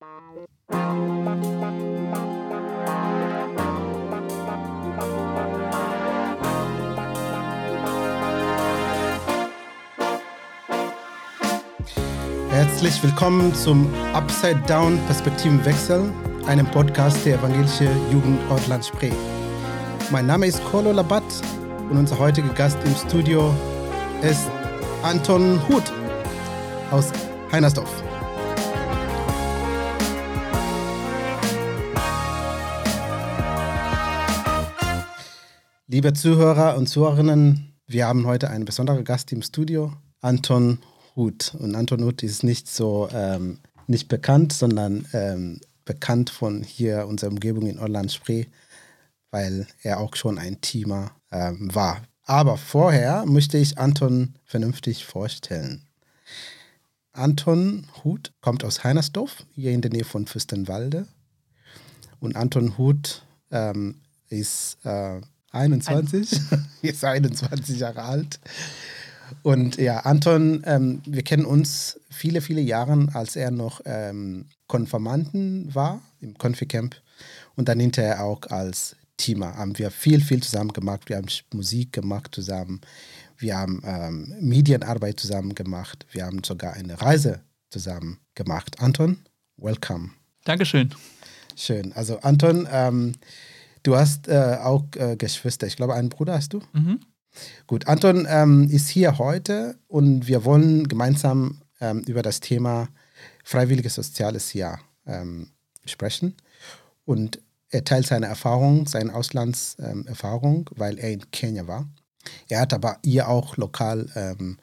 Herzlich willkommen zum Upside Down Perspektivenwechsel, einem Podcast der Evangelische Jugend Ortland Spree. Mein Name ist Kolo Labat und unser heutiger Gast im Studio ist Anton Huth aus Heinersdorf. Liebe Zuhörer und Zuhörerinnen, wir haben heute einen besonderen Gast im Studio, Anton Huth. Und Anton Huth ist nicht so ähm, nicht bekannt, sondern ähm, bekannt von hier unserer Umgebung in Orland Spree, weil er auch schon ein Teamer ähm, war. Aber vorher möchte ich Anton vernünftig vorstellen. Anton Huth kommt aus Heinersdorf, hier in der Nähe von Fürstenwalde. Und Anton Huth ähm, ist äh, 21, ist 21 Jahre alt. Und ja, Anton, ähm, wir kennen uns viele, viele Jahre, als er noch ähm, Konformanten war im Konfi-Camp und dann hinterher auch als Teamer haben wir viel, viel zusammen gemacht. Wir haben Musik gemacht zusammen. Wir haben ähm, Medienarbeit zusammen gemacht. Wir haben sogar eine Reise zusammen gemacht. Anton, welcome. Dankeschön. Schön. Also Anton, ähm, Du hast äh, auch äh, Geschwister. Ich glaube, einen Bruder hast du. Mhm. Gut, Anton ähm, ist hier heute und wir wollen gemeinsam ähm, über das Thema freiwilliges soziales Jahr ähm, sprechen. Und er teilt seine Erfahrung, seine Auslandserfahrung, weil er in Kenia war. Er hat aber hier auch lokal ähm,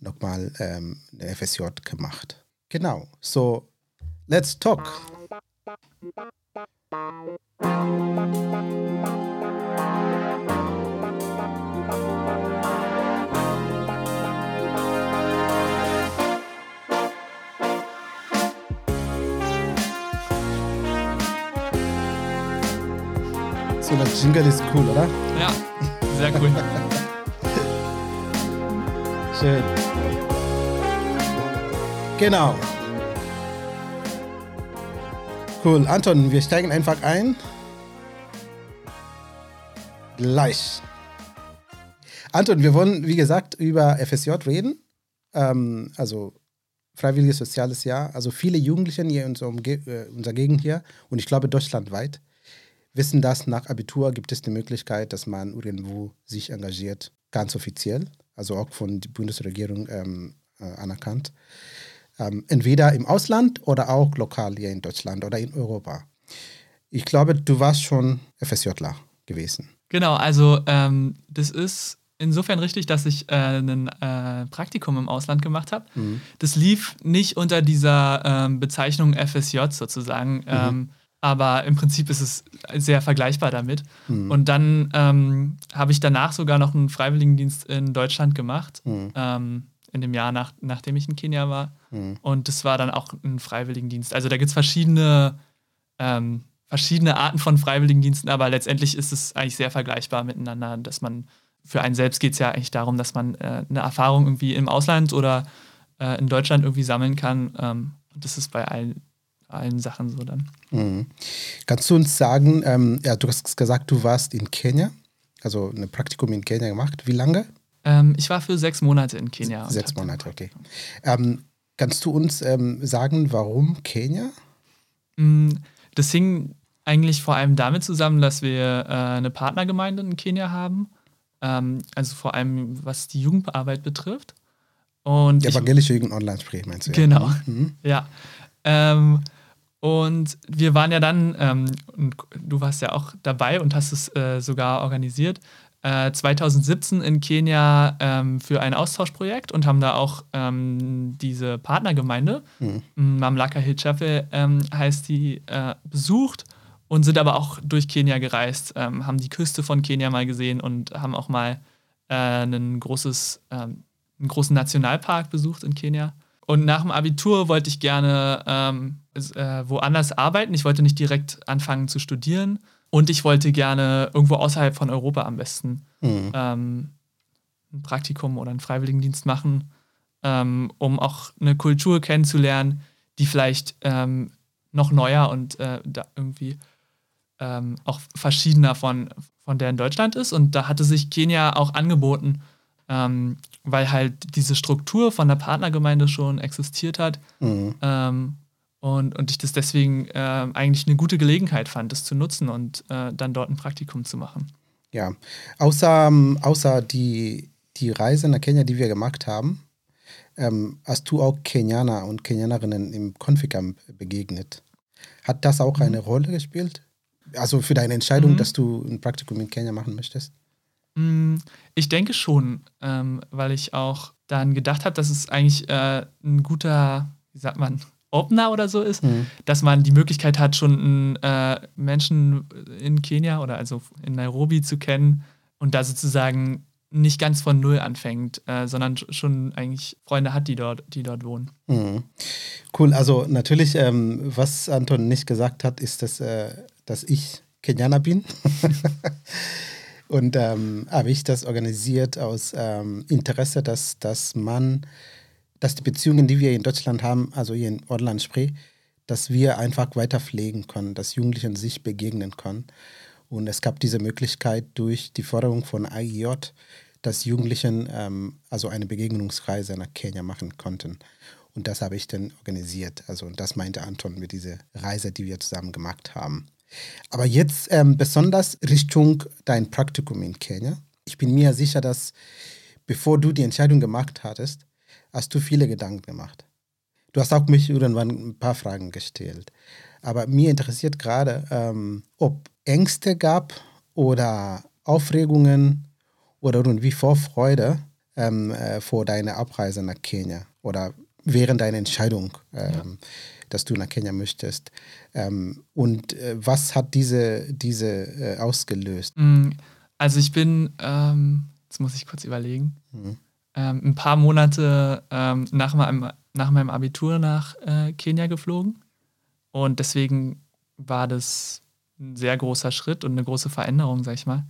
nochmal ähm, eine FSJ gemacht. Genau, so let's talk. So, das Jingle ist cool, oder? Ja, sehr cool. Schön. Genau. Cool. Anton, wir steigen einfach ein. Gleich. Anton, wir wollen, wie gesagt, über FSJ reden. Ähm, also Freiwilliges Soziales Jahr. Also viele Jugendliche hier in unserer, äh, unserer Gegend hier und ich glaube deutschlandweit wissen, dass nach Abitur gibt es die Möglichkeit, dass man irgendwo sich engagiert, ganz offiziell, also auch von der Bundesregierung ähm, äh, anerkannt. Ähm, entweder im Ausland oder auch lokal hier in Deutschland oder in Europa. Ich glaube, du warst schon FSJler gewesen. Genau, also ähm, das ist insofern richtig, dass ich äh, ein äh, Praktikum im Ausland gemacht habe. Mhm. Das lief nicht unter dieser ähm, Bezeichnung FSJ sozusagen. Mhm. Ähm, aber im Prinzip ist es sehr vergleichbar damit. Mhm. Und dann ähm, habe ich danach sogar noch einen Freiwilligendienst in Deutschland gemacht, mhm. ähm, in dem Jahr, nach, nachdem ich in Kenia war. Mhm. Und das war dann auch ein Freiwilligendienst. Also da gibt es verschiedene, ähm, verschiedene Arten von Freiwilligendiensten, aber letztendlich ist es eigentlich sehr vergleichbar miteinander, dass man, für einen selbst geht es ja eigentlich darum, dass man äh, eine Erfahrung irgendwie im Ausland oder äh, in Deutschland irgendwie sammeln kann. Ähm, und das ist bei allen allen Sachen so dann. Mhm. Kannst du uns sagen, ähm, ja, du hast gesagt, du warst in Kenia, also ein Praktikum in Kenia gemacht. Wie lange? Ähm, ich war für sechs Monate in Kenia. Sechs Monate, okay. Ähm, kannst du uns ähm, sagen, warum Kenia? Mm, das hing eigentlich vor allem damit zusammen, dass wir äh, eine Partnergemeinde in Kenia haben. Ähm, also vor allem was die Jugendarbeit betrifft. Und die evangelische Jugend Online spricht, meinst du? Genau, ja. Mhm. ja. Ähm, und wir waren ja dann, ähm, und du warst ja auch dabei und hast es äh, sogar organisiert, äh, 2017 in Kenia ähm, für ein Austauschprojekt und haben da auch ähm, diese Partnergemeinde, mhm. Mamlaka Hill Chapel ähm, heißt die, äh, besucht und sind aber auch durch Kenia gereist, ähm, haben die Küste von Kenia mal gesehen und haben auch mal äh, ein großes, ähm, einen großen Nationalpark besucht in Kenia. Und nach dem Abitur wollte ich gerne ähm, äh, woanders arbeiten. Ich wollte nicht direkt anfangen zu studieren. Und ich wollte gerne irgendwo außerhalb von Europa am besten mhm. ähm, ein Praktikum oder einen Freiwilligendienst machen, ähm, um auch eine Kultur kennenzulernen, die vielleicht ähm, noch neuer und äh, da irgendwie ähm, auch verschiedener von, von der in Deutschland ist. Und da hatte sich Kenia auch angeboten, ähm, weil halt diese Struktur von der Partnergemeinde schon existiert hat. Mhm. Ähm, und, und ich das deswegen äh, eigentlich eine gute Gelegenheit fand, das zu nutzen und äh, dann dort ein Praktikum zu machen. Ja, außer, ähm, außer die, die Reise nach Kenia, die wir gemacht haben, ähm, hast du auch Kenianer und Kenianerinnen im Konfikamp begegnet. Hat das auch mhm. eine Rolle gespielt? Also für deine Entscheidung, mhm. dass du ein Praktikum in Kenia machen möchtest? Mm, ich denke schon, ähm, weil ich auch dann gedacht habe, dass es eigentlich äh, ein guter, wie sagt man, Opener oder so ist, mhm. dass man die Möglichkeit hat, schon äh, Menschen in Kenia oder also in Nairobi zu kennen und da sozusagen nicht ganz von Null anfängt, äh, sondern schon eigentlich Freunde hat, die dort, die dort wohnen. Mhm. Cool, also natürlich, ähm, was Anton nicht gesagt hat, ist, dass, äh, dass ich Kenianer bin. Und ähm, habe ich das organisiert aus ähm, Interesse, dass, dass man dass die Beziehungen, die wir in Deutschland haben, also hier in Orland Spree, dass wir einfach weiter pflegen können, dass Jugendlichen sich begegnen können. Und es gab diese Möglichkeit durch die Förderung von AIJ, dass Jugendlichen ähm, also eine Begegnungsreise nach Kenia machen konnten. Und das habe ich dann organisiert. Also das meinte Anton mit dieser Reise, die wir zusammen gemacht haben. Aber jetzt ähm, besonders Richtung dein Praktikum in Kenia. Ich bin mir sicher, dass bevor du die Entscheidung gemacht hattest, hast du viele Gedanken gemacht. Du hast auch mich irgendwann ein paar Fragen gestellt. Aber mir interessiert gerade, ähm, ob Ängste gab oder Aufregungen oder irgendwie Vorfreude ähm, äh, vor deiner Abreise nach Kenia oder während deiner Entscheidung, ähm, ja. Dass du nach Kenia möchtest. Ähm, und äh, was hat diese, diese äh, ausgelöst? Mm, also ich bin, ähm, jetzt muss ich kurz überlegen. Mhm ähm, ein paar Monate ähm, nach, meinem, nach meinem Abitur nach äh, Kenia geflogen. Und deswegen war das ein sehr großer Schritt und eine große Veränderung, sag ich mal.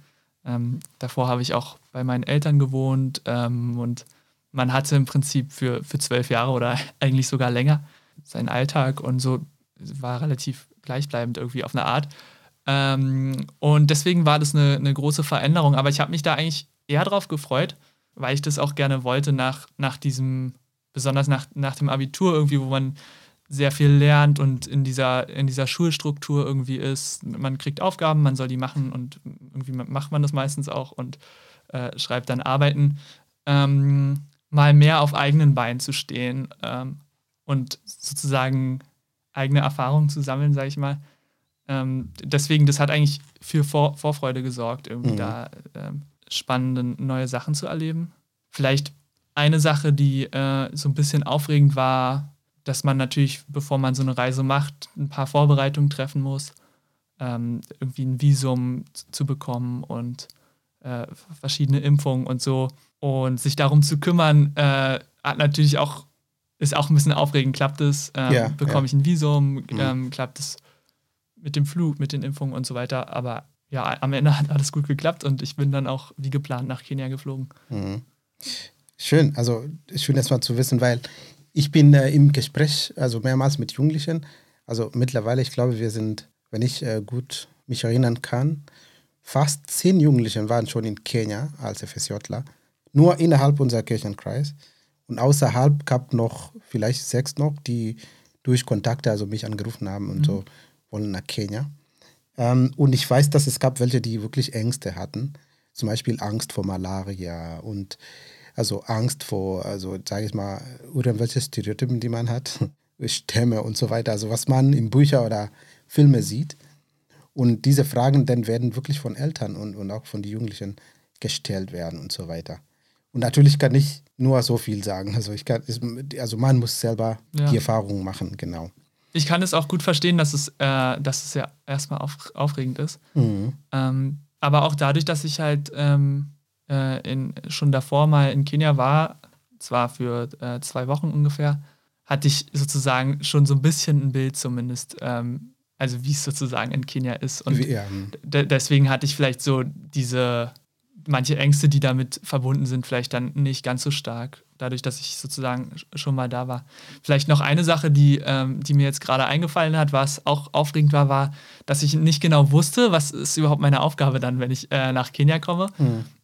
Ähm, davor habe ich auch bei meinen Eltern gewohnt ähm, und man hatte im Prinzip für, für zwölf Jahre oder eigentlich sogar länger seinen Alltag und so war relativ gleichbleibend irgendwie auf eine Art. Ähm, und deswegen war das eine, eine große Veränderung, aber ich habe mich da eigentlich eher drauf gefreut, weil ich das auch gerne wollte nach, nach diesem, besonders nach, nach dem Abitur irgendwie, wo man sehr viel lernt und in dieser, in dieser Schulstruktur irgendwie ist. Man kriegt Aufgaben, man soll die machen und irgendwie macht man das meistens auch und äh, schreibt dann Arbeiten. Ähm, mal mehr auf eigenen Beinen zu stehen ähm, und sozusagen eigene Erfahrungen zu sammeln, sage ich mal. Ähm, deswegen, das hat eigentlich für Vor Vorfreude gesorgt, irgendwie mhm. da ähm, spannende neue Sachen zu erleben. Vielleicht eine Sache, die äh, so ein bisschen aufregend war, dass man natürlich, bevor man so eine Reise macht, ein paar Vorbereitungen treffen muss, ähm, irgendwie ein Visum zu bekommen und äh, verschiedene Impfungen und so. Und sich darum zu kümmern, äh, hat natürlich auch, ist auch ein bisschen aufregend. Klappt es? Ähm, ja, bekomme ja. ich ein Visum? Mhm. Ähm, klappt es mit dem Flug, mit den Impfungen und so weiter? Aber ja, am Ende hat alles gut geklappt und ich bin dann auch wie geplant nach Kenia geflogen. Mhm. Schön, also schön erstmal zu wissen, weil ich bin äh, im Gespräch, also mehrmals mit Jugendlichen. Also mittlerweile, ich glaube, wir sind, wenn ich äh, gut mich erinnern kann, fast zehn Jugendliche waren schon in Kenia als FSJler. Nur innerhalb unserer Kirchenkreis. Und außerhalb gab noch vielleicht sechs noch, die durch Kontakte also mich angerufen haben und mhm. so wollen nach Kenia. Ähm, und ich weiß, dass es gab welche, die wirklich Ängste hatten. Zum Beispiel Angst vor Malaria und also Angst vor, also sage ich mal, irgendwelche Stereotypen, die man hat, Stämme und so weiter, also was man in Büchern oder Filmen sieht. Und diese Fragen dann werden wirklich von Eltern und, und auch von den Jugendlichen gestellt werden und so weiter. Und natürlich kann ich nur so viel sagen. Also ich kann, also man muss selber ja. die Erfahrungen machen, genau ich kann es auch gut verstehen, dass es, äh, dass es ja erstmal auf, aufregend ist. Mhm. Ähm, aber auch dadurch, dass ich halt ähm, äh, in, schon davor mal in Kenia war, zwar für äh, zwei Wochen ungefähr, hatte ich sozusagen schon so ein bisschen ein Bild zumindest, ähm, also wie es sozusagen in Kenia ist. Und ja. deswegen hatte ich vielleicht so diese, manche Ängste, die damit verbunden sind, vielleicht dann nicht ganz so stark. dadurch, dass ich sozusagen schon mal da war. Vielleicht noch eine Sache, die, ähm, die mir jetzt gerade eingefallen hat, was auch aufregend war, war, dass ich nicht genau wusste, was ist überhaupt meine Aufgabe dann, wenn ich äh, nach Kenia komme.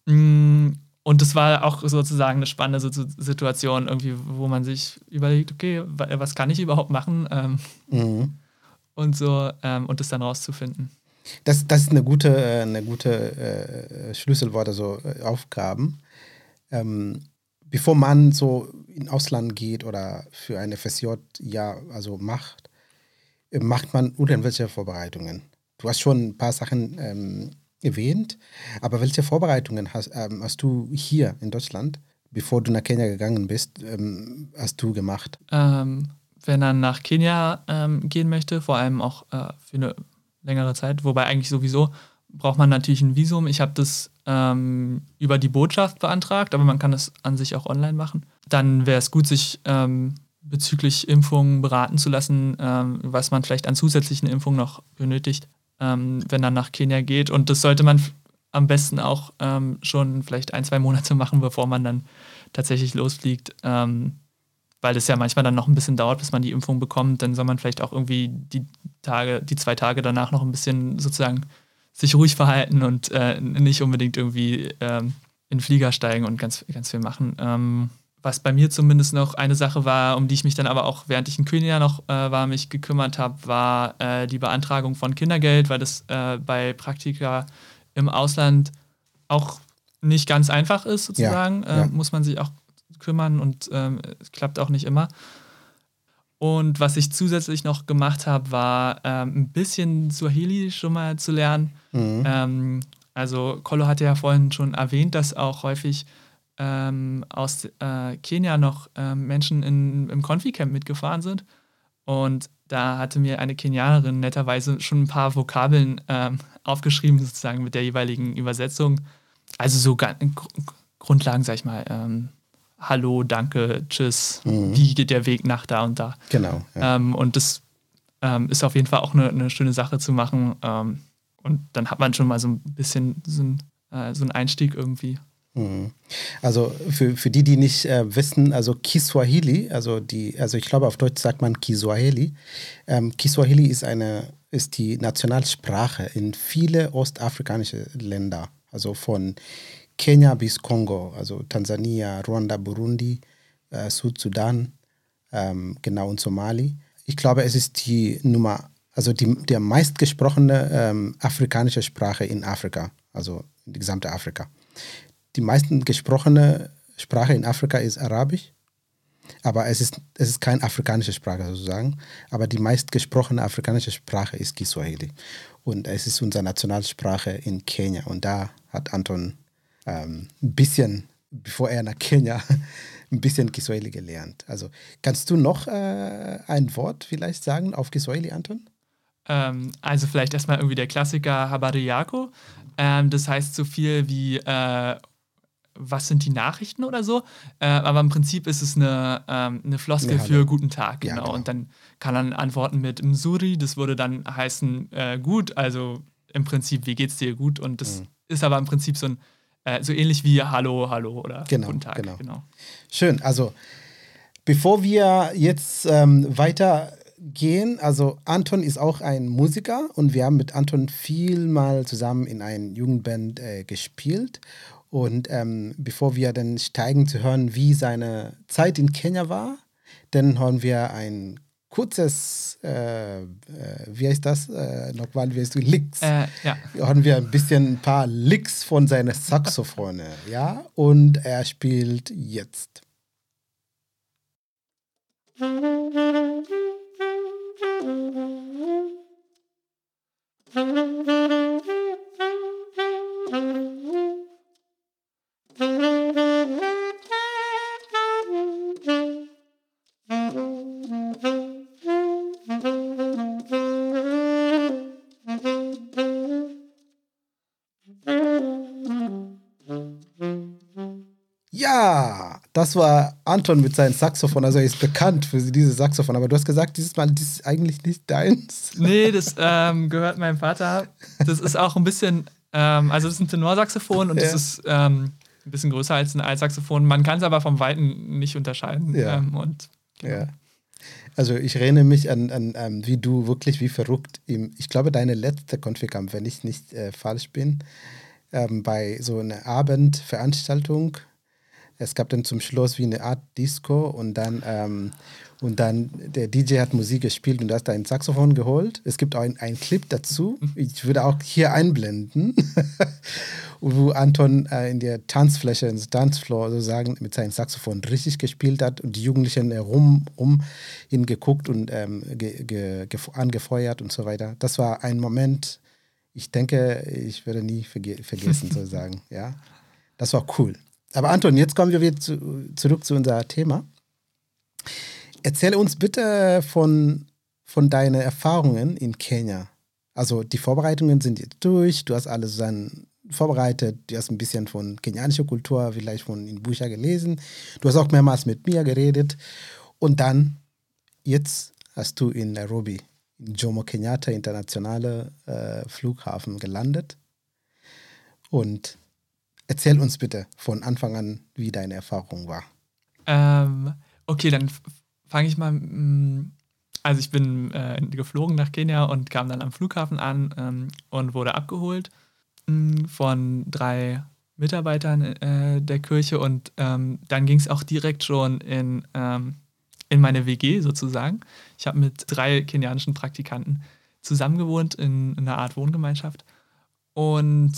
Mhm. Und das war auch sozusagen eine spannende Situation, irgendwie, wo man sich überlegt, okay, was kann ich überhaupt machen? Ähm, mhm. Und so, ähm, und das dann rauszufinden. Das, das ist eine gute, äh, eine gute äh, Schlüsselwort, also äh, Aufgaben. Ähm, bevor man so in Ausland geht oder für eine FSJ ja also macht, äh, macht man irgendwelche Vorbereitungen. Du hast schon ein paar Sachen ähm, erwähnt, aber welche Vorbereitungen hast, ähm, hast du hier in Deutschland, bevor du nach Kenia gegangen bist, ähm, hast du gemacht? Ähm, wenn er nach Kenia ähm, gehen möchte, vor allem auch äh, für eine längere Zeit, wobei eigentlich sowieso braucht man natürlich ein Visum. Ich habe das ähm, über die Botschaft beantragt, aber man kann das an sich auch online machen. Dann wäre es gut, sich ähm, bezüglich Impfungen beraten zu lassen, ähm, was man vielleicht an zusätzlichen Impfungen noch benötigt, ähm, wenn man nach Kenia geht. Und das sollte man am besten auch ähm, schon vielleicht ein, zwei Monate machen, bevor man dann tatsächlich losfliegt. Ähm, weil es ja manchmal dann noch ein bisschen dauert, bis man die Impfung bekommt, dann soll man vielleicht auch irgendwie die Tage, die zwei Tage danach noch ein bisschen sozusagen sich ruhig verhalten und äh, nicht unbedingt irgendwie ähm, in den Flieger steigen und ganz, ganz viel machen. Ähm, was bei mir zumindest noch eine Sache war, um die ich mich dann aber auch, während ich in Kenia noch äh, war, mich gekümmert habe, war äh, die Beantragung von Kindergeld, weil das äh, bei Praktika im Ausland auch nicht ganz einfach ist, sozusagen. Ja, ja. Äh, muss man sich auch kümmern und ähm, es klappt auch nicht immer. Und was ich zusätzlich noch gemacht habe, war ähm, ein bisschen Swahili schon mal zu lernen. Mhm. Ähm, also Kolo hatte ja vorhin schon erwähnt, dass auch häufig ähm, aus äh, Kenia noch ähm, Menschen in, im Confi-Camp mitgefahren sind. Und da hatte mir eine Kenianerin netterweise schon ein paar Vokabeln ähm, aufgeschrieben, sozusagen mit der jeweiligen Übersetzung. Also so Grundlagen, sag ich mal, ähm, Hallo, danke, tschüss, mhm. wie geht der Weg nach da und da. Genau. Ja. Ähm, und das ähm, ist auf jeden Fall auch eine, eine schöne Sache zu machen. Ähm, und dann hat man schon mal so ein bisschen so, ein, äh, so einen Einstieg irgendwie. Mhm. Also für, für die, die nicht äh, wissen, also Kiswahili, also die, also ich glaube auf Deutsch sagt man Kiswahili. Ähm, Kiswahili ist eine, ist die Nationalsprache in viele ostafrikanische Länder. Also von Kenia bis Kongo, also Tansania, Ruanda, Burundi, äh, Südsudan, ähm, genau und Somali. Ich glaube, es ist die Nummer, also die, der meistgesprochene ähm, afrikanische Sprache in Afrika, also in gesamte Afrika. Die meisten gesprochene Sprache in Afrika ist Arabisch, aber es ist, es ist keine afrikanische Sprache sozusagen. Aber die meistgesprochene afrikanische Sprache ist Kiswahili. Und es ist unsere Nationalsprache in Kenia. Und da hat Anton ähm, ein bisschen, bevor er nach Kenia, ein bisschen Kiswahili gelernt. Also kannst du noch äh, ein Wort vielleicht sagen auf Kiswahili, Anton? Ähm, also vielleicht erstmal irgendwie der Klassiker Habari Yako. Ähm, das heißt so viel wie äh, was sind die Nachrichten oder so. Äh, aber im Prinzip ist es eine, ähm, eine Floskel für guten Tag. Genau. Ja, genau. Und dann kann man antworten mit Msuri. Das würde dann heißen äh, gut. Also im Prinzip, wie geht's dir gut? Und das mhm. ist aber im Prinzip so ein äh, so ähnlich wie Hallo, Hallo oder genau, Guten Tag. Genau. genau. Schön. Also, bevor wir jetzt ähm, weitergehen, also Anton ist auch ein Musiker und wir haben mit Anton viel mal zusammen in einer Jugendband äh, gespielt. Und ähm, bevor wir dann steigen zu hören, wie seine Zeit in Kenia war, dann hören wir ein kurzes, äh, äh, wie heißt das? Äh, nochmal, wie heißt du? Licks. Äh, ja. Haben wir ein bisschen ein paar Licks von seiner Saxophone, ja? Und er spielt jetzt. Das war Anton mit seinem Saxophon. Also er ist bekannt für dieses Saxophon. Aber du hast gesagt, dieses Mal, das ist eigentlich nicht deins. Nee, das ähm, gehört meinem Vater. Das ist auch ein bisschen, ähm, also das ist ein Tenorsaxophon und ja. das ist ähm, ein bisschen größer als ein Altsaxophon. Man kann es aber vom Weiten nicht unterscheiden. Ja. Ähm, und, genau. Ja. Also ich erinnere mich an, an, an wie du wirklich wie verrückt im, ich glaube, deine letzte Konfikam, wenn ich nicht äh, falsch bin, ähm, bei so einer Abendveranstaltung. Es gab dann zum Schluss wie eine Art Disco und dann, ähm, und dann der DJ hat Musik gespielt und du hast da ein Saxophon geholt. Es gibt auch einen Clip dazu. Ich würde auch hier einblenden, wo Anton äh, in der Tanzfläche, ins Tanzfloor sozusagen mit seinem Saxophon richtig gespielt hat und die Jugendlichen herum rum hingeguckt und ähm, ge, ge, ge, angefeuert und so weiter. Das war ein Moment, ich denke, ich werde nie verge vergessen sozusagen. Ja, das war cool. Aber Anton, jetzt kommen wir wieder zu, zurück zu unser Thema. Erzähle uns bitte von, von deinen Erfahrungen in Kenia. Also die Vorbereitungen sind jetzt durch, du hast alles dann vorbereitet, du hast ein bisschen von kenianischer Kultur, vielleicht von in Büchern gelesen, du hast auch mehrmals mit mir geredet und dann, jetzt hast du in Nairobi, in Jomo Kenyatta Internationale äh, Flughafen gelandet und erzähl uns bitte von Anfang an, wie deine Erfahrung war. Ähm, okay, dann fange ich mal. mm, Also ich bin äh, geflogen nach Kenia und kam dann am Flughafen an ähm, und wurde abgeholt mm, von drei Mitarbeitern äh, der Kirche und ähm, dann ging es auch direkt schon in, ähm, in meine WG sozusagen. Ich habe mit drei kenianischen Praktikanten zusammengewohnt in, in einer Art Wohngemeinschaft und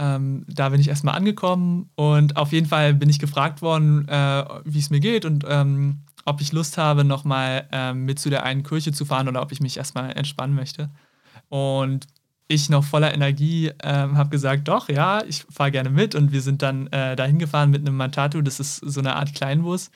ähm, da bin ich erstmal angekommen und auf jeden Fall bin ich gefragt worden, äh, wie es mir geht und ähm, ob ich Lust habe, nochmal ähm, mit zu der einen Kirche zu fahren oder ob ich mich erstmal entspannen möchte. Und ich noch voller Energie ähm, habe gesagt, doch, ja, ich fahre gerne mit. Und wir sind dann äh, dahin gefahren mit einem Matatu, das ist so eine Art Kleinbus.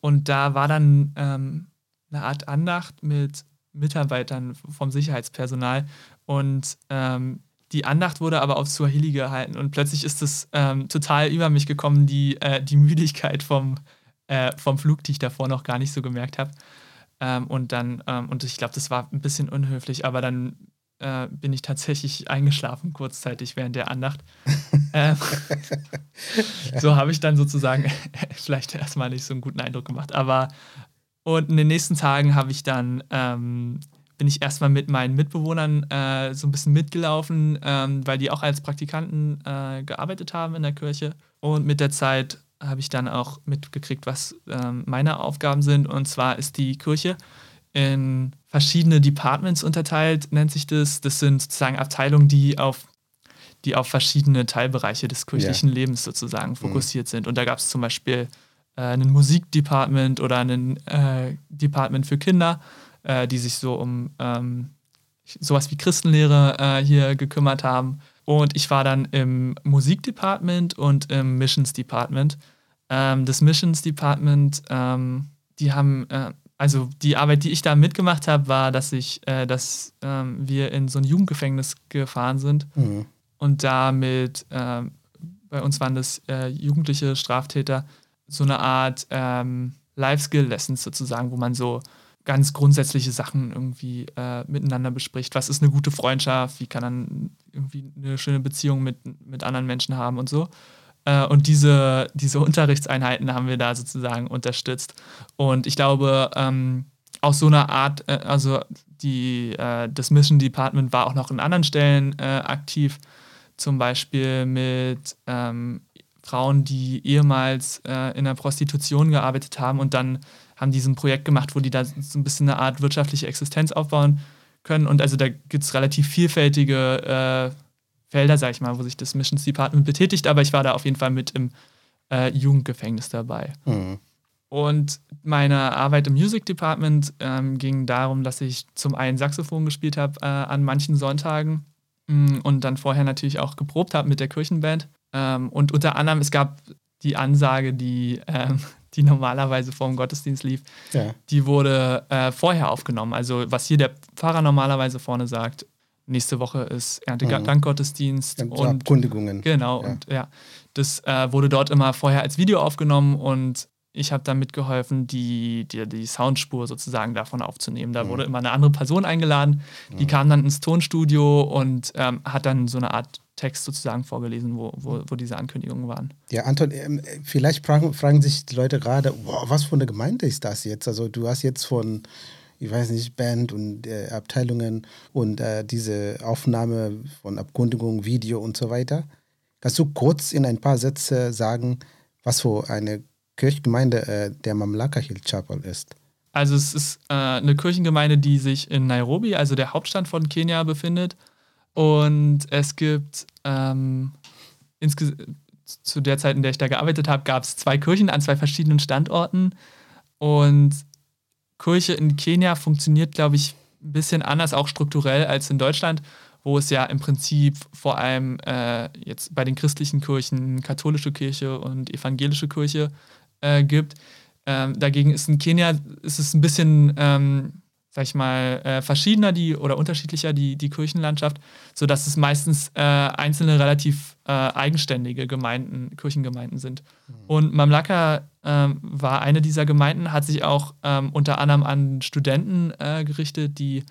Und da war dann ähm, eine Art Andacht mit Mitarbeitern vom Sicherheitspersonal. Und ähm, die Andacht wurde aber auf Swahili gehalten. Und plötzlich ist es ähm, total über mich gekommen, die, äh, die Müdigkeit vom, äh, vom Flug, die ich davor noch gar nicht so gemerkt habe. Ähm, und dann, ähm, und ich glaube, das war ein bisschen unhöflich, aber dann äh, bin ich tatsächlich eingeschlafen kurzzeitig während der Andacht. ähm, so habe ich dann sozusagen vielleicht erstmal nicht so einen guten Eindruck gemacht. Aber und in den nächsten Tagen habe ich dann ähm, bin ich erstmal mit meinen Mitbewohnern äh, so ein bisschen mitgelaufen, ähm, weil die auch als Praktikanten äh, gearbeitet haben in der Kirche. Und mit der Zeit habe ich dann auch mitgekriegt, was ähm, meine Aufgaben sind. Und zwar ist die Kirche in verschiedene Departments unterteilt, nennt sich das. Das sind sozusagen Abteilungen, die auf, die auf verschiedene Teilbereiche des kirchlichen Ja. Lebens sozusagen fokussiert sind. Und da gab es zum Beispiel äh, ein Musikdepartment oder ein äh, Department für Kinder, äh, die sich so um ähm, sowas wie Christenlehre äh, hier gekümmert haben. Und ich war dann im Musikdepartment und im Missions Department. Ähm, das Missions Department, ähm, die haben, äh, also die Arbeit, die ich da mitgemacht habe, war, dass ich, äh, dass ähm, wir in so ein Jugendgefängnis gefahren sind Mhm. und da mit, ähm, bei uns waren das äh, jugendliche Straftäter, so eine Art ähm, Life-Skill-Lessons sozusagen, wo man so ganz grundsätzliche Sachen irgendwie äh, miteinander bespricht. Was ist eine gute Freundschaft? Wie kann man irgendwie eine schöne Beziehung mit, mit anderen Menschen haben und so. Äh, und diese, diese Unterrichtseinheiten haben wir da sozusagen unterstützt. Und ich glaube, ähm, aus so einer Art, äh, also die, äh, das Mission Department war auch noch in anderen Stellen äh, aktiv, zum Beispiel mit ähm, Frauen, die ehemals äh, in der Prostitution gearbeitet haben und dann haben die so ein Projekt gemacht, wo die da so ein bisschen eine Art wirtschaftliche Existenz aufbauen können. Und also da gibt es relativ vielfältige äh, Felder, sag ich mal, wo sich das Missions Department betätigt, aber ich war da auf jeden Fall mit im äh, Jugendgefängnis dabei. Mhm. Und meine Arbeit im Music Department ähm, ging darum, dass ich zum einen Saxophon gespielt habe äh, an manchen Sonntagen mh, und dann vorher natürlich auch geprobt habe mit der Kirchenband. Ähm, und unter anderem, es gab die Ansage, die, ähm, die normalerweise vor dem Gottesdienst lief, Ja. die wurde äh, vorher aufgenommen. Also was hier der Pfarrer normalerweise vorne sagt, nächste Woche ist Erntedankgottesdienst so und Abkundigungen. Genau, Ja. und ja, das äh, wurde dort immer vorher als Video aufgenommen und ich habe dann mitgeholfen, die, die, die Soundspur sozusagen davon aufzunehmen. Da Mhm. wurde immer eine andere Person eingeladen, die kam dann ins Tonstudio und ähm, hat dann so eine Art Text sozusagen vorgelesen, wo, wo, wo diese Ankündigungen waren. Ja, Anton, ähm, vielleicht fragen, fragen sich die Leute gerade, wow, was für eine Gemeinde ist das jetzt? Also du hast jetzt von, ich weiß nicht, Band und äh, Abteilungen und äh, diese Aufnahme von Abkundigung, Video und so weiter. Kannst du kurz in ein paar Sätze sagen, was für eine Kirchgemeinde äh, der Mamlaka Hill Chapel ist? Also es ist äh, eine Kirchengemeinde, die sich in Nairobi, also der Hauptstadt von Kenia, befindet. Und es gibt ähm, zu der Zeit, in der ich da gearbeitet habe, gab es zwei Kirchen an zwei verschiedenen Standorten. Und Kirche in Kenia funktioniert, glaube ich, ein bisschen anders, auch strukturell als in Deutschland, wo es ja im Prinzip vor allem äh, jetzt bei den christlichen Kirchen katholische Kirche und evangelische Kirche äh, gibt. Ähm, dagegen ist in Kenia ist es ein bisschen, ähm, sag ich mal, äh, verschiedener die oder unterschiedlicher die, die Kirchenlandschaft, sodass es meistens äh, einzelne relativ äh, eigenständige Gemeinden, Kirchengemeinden sind. Mhm. Und Mamlaka ähm, war eine dieser Gemeinden, hat sich auch ähm, unter anderem an Studenten äh, gerichtet, die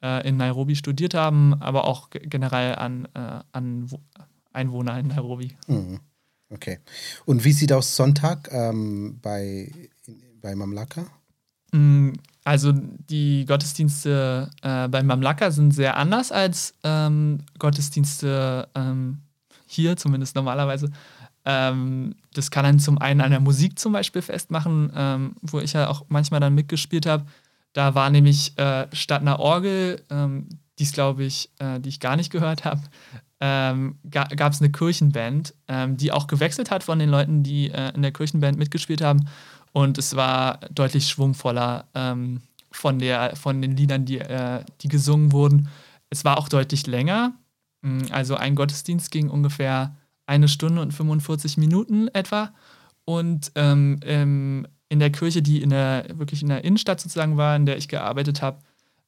äh, in Nairobi studiert haben, aber auch generell an, äh, an Einwohner in Nairobi. Mhm. Okay. Und wie sieht aus Sonntag ähm, bei bei Mamlaka? Mm, also die Gottesdienste äh, bei Mamlaka sind sehr anders als ähm, Gottesdienste ähm, hier, zumindest normalerweise. Ähm, das kann dann zum einen an der Musik zum Beispiel festmachen, ähm, wo ich ja auch manchmal dann mitgespielt habe. Da war nämlich äh, statt einer Orgel, ähm, die glaube ich, äh, die ich gar nicht gehört habe, ähm, ga, gab es eine Kirchenband, ähm, die auch gewechselt hat von den Leuten, die äh, in der Kirchenband mitgespielt haben. Und es war deutlich schwungvoller ähm, von, der, von den Liedern, die, äh, die gesungen wurden. Es war auch deutlich länger. Mm, also ein Gottesdienst ging ungefähr eine Stunde und 45 Minuten etwa. Und ähm, in der Kirche, die in der, wirklich in der Innenstadt sozusagen war, in der ich gearbeitet habe,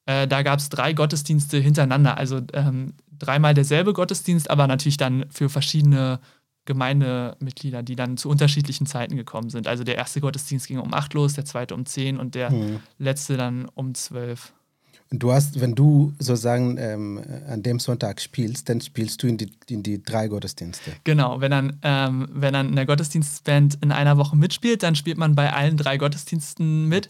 äh, da gab es drei Gottesdienste hintereinander. Also ähm, dreimal derselbe Gottesdienst, aber natürlich dann für verschiedene Gemeindemitglieder, die dann zu unterschiedlichen Zeiten gekommen sind. Also der erste Gottesdienst ging um acht los, der zweite um zehn und der mhm. letzte dann um zwölf. Und du hast, wenn du sozusagen ähm, an dem Sonntag spielst, dann spielst du in die, in die drei Gottesdienste. Genau, wenn dann, ähm, wenn dann eine Gottesdienstband in einer Woche mitspielt, dann spielt man bei allen drei Gottesdiensten mit.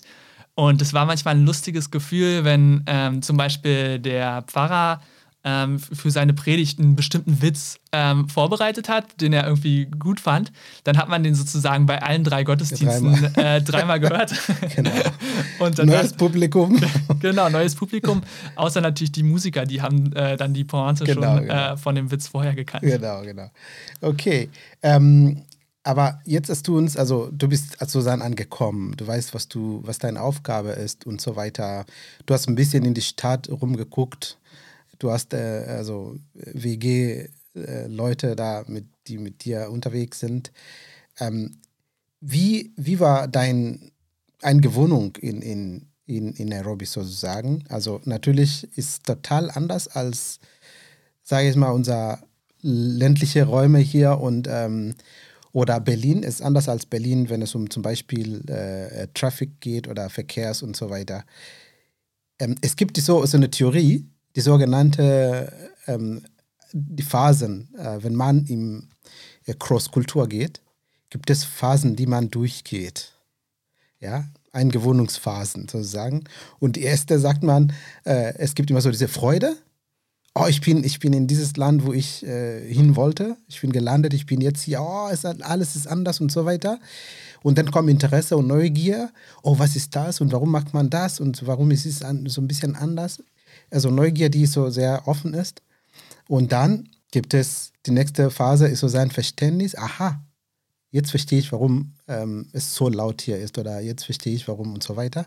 Und es war manchmal ein lustiges Gefühl, wenn ähm, zum Beispiel der Pfarrer ähm, für seine Predigt einen bestimmten Witz ähm, vorbereitet hat, den er irgendwie gut fand, dann hat man den sozusagen bei allen drei Gottesdiensten ja, dreimal. Äh, dreimal. gehört. genau. Und neues hat, Publikum. genau, neues Publikum. Außer natürlich die Musiker, die haben äh, dann die Pointe genau, schon genau. Äh, von dem Witz vorher gekannt. Genau, genau. Okay. Ähm, aber jetzt hast du uns, also du bist als Susanne angekommen, du weißt, was du, was deine Aufgabe ist und so weiter. Du hast ein bisschen in die Stadt rumgeguckt du hast äh, also WG-Leute äh, da, mit, die mit dir unterwegs sind. Ähm, wie, wie war dein Eingewohnung in, in, in, in Nairobi sozusagen? Also natürlich ist total anders als, sage ich mal, unser ländliche Räume hier und ähm, oder Berlin ist anders als Berlin, wenn es um zum Beispiel äh, Traffic geht oder Verkehrs und so weiter. Ähm, es gibt so, so eine Theorie, die sogenannte ähm, die Phasen, äh, wenn man im äh, Cross-Kultur geht, gibt es Phasen, die man durchgeht. Ja, Eingewöhnungsphasen sozusagen. Und die erste sagt man, äh, es gibt immer so diese Freude. Oh, ich bin, ich bin in dieses Land, wo ich äh, hin wollte. Ich bin gelandet, ich bin jetzt hier. Oh, ist, alles ist anders und so weiter. Und dann kommt Interesse und Neugier. Oh, was ist das und warum macht man das und warum ist es so ein bisschen anders? Also Neugier, die so sehr offen ist. Und dann gibt es die nächste Phase, ist so sein Verständnis. Aha, jetzt verstehe ich, warum ähm, es so laut hier ist oder jetzt verstehe ich, warum und so weiter.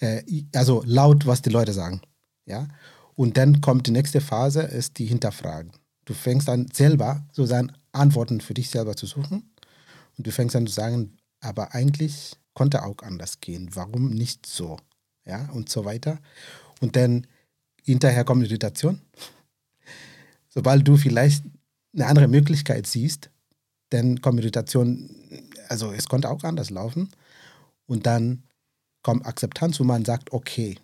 Äh, also laut, was die Leute sagen. Ja. Und dann kommt die nächste Phase, ist die Hinterfragen. Du fängst an selber so seine Antworten für dich selber zu suchen und du fängst an zu sagen, aber eigentlich konnte auch anders gehen. Warum nicht so? Ja, und so weiter. Und dann hinterher kommt Irritation. Sobald du vielleicht eine andere Möglichkeit siehst, dann kommt Irritation, also es konnte auch anders laufen. Und dann kommt Akzeptanz, wo man sagt, okay,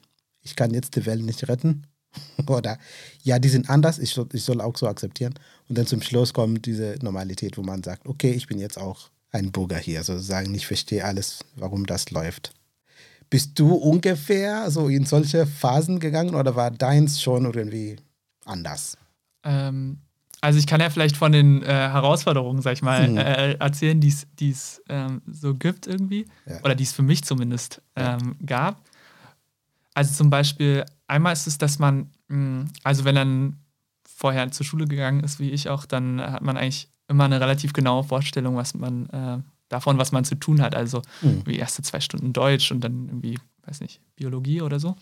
ich kann jetzt die Welt nicht retten, Oder ja, die sind anders, ich soll, ich soll auch so akzeptieren. Und dann zum Schluss kommt diese Normalität, wo man sagt, okay, ich bin jetzt auch ein Bürger hier, sozusagen, ich verstehe alles, warum das läuft. Bist du ungefähr so in solche Phasen gegangen oder war deins schon irgendwie anders? Ähm, also ich kann ja vielleicht von den äh, Herausforderungen, sag ich mal, hm. äh, erzählen, die es ähm, so gibt irgendwie. Ja. Oder die es für mich zumindest ähm, gab. Also zum Beispiel, einmal ist es, dass man, mh, hm, also wenn dann vorher zur Schule gegangen ist, wie ich auch, dann hat man eigentlich immer eine relativ genaue Vorstellung, was man äh, davon, was man zu tun hat. Also mhm. wie erste zwei Stunden Deutsch und dann irgendwie, weiß nicht, Biologie oder so.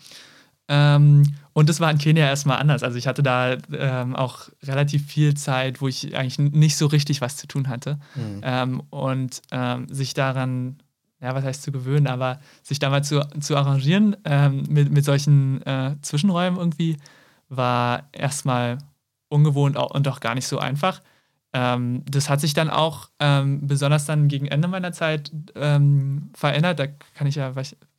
Ähm, und das war in Kenia erstmal anders. Also ich hatte da ähm, auch relativ viel Zeit, wo ich eigentlich nicht so richtig was zu tun hatte. Mhm. Ähm, und ähm, sich daran, ja, was heißt zu gewöhnen, aber sich da mal zu, zu arrangieren ähm, mit, mit solchen äh, Zwischenräumen irgendwie, war erstmal ungewohnt und auch gar nicht so einfach. Ähm, das hat sich dann auch besonders dann gegen Ende meiner Zeit verändert. Da kann ich ja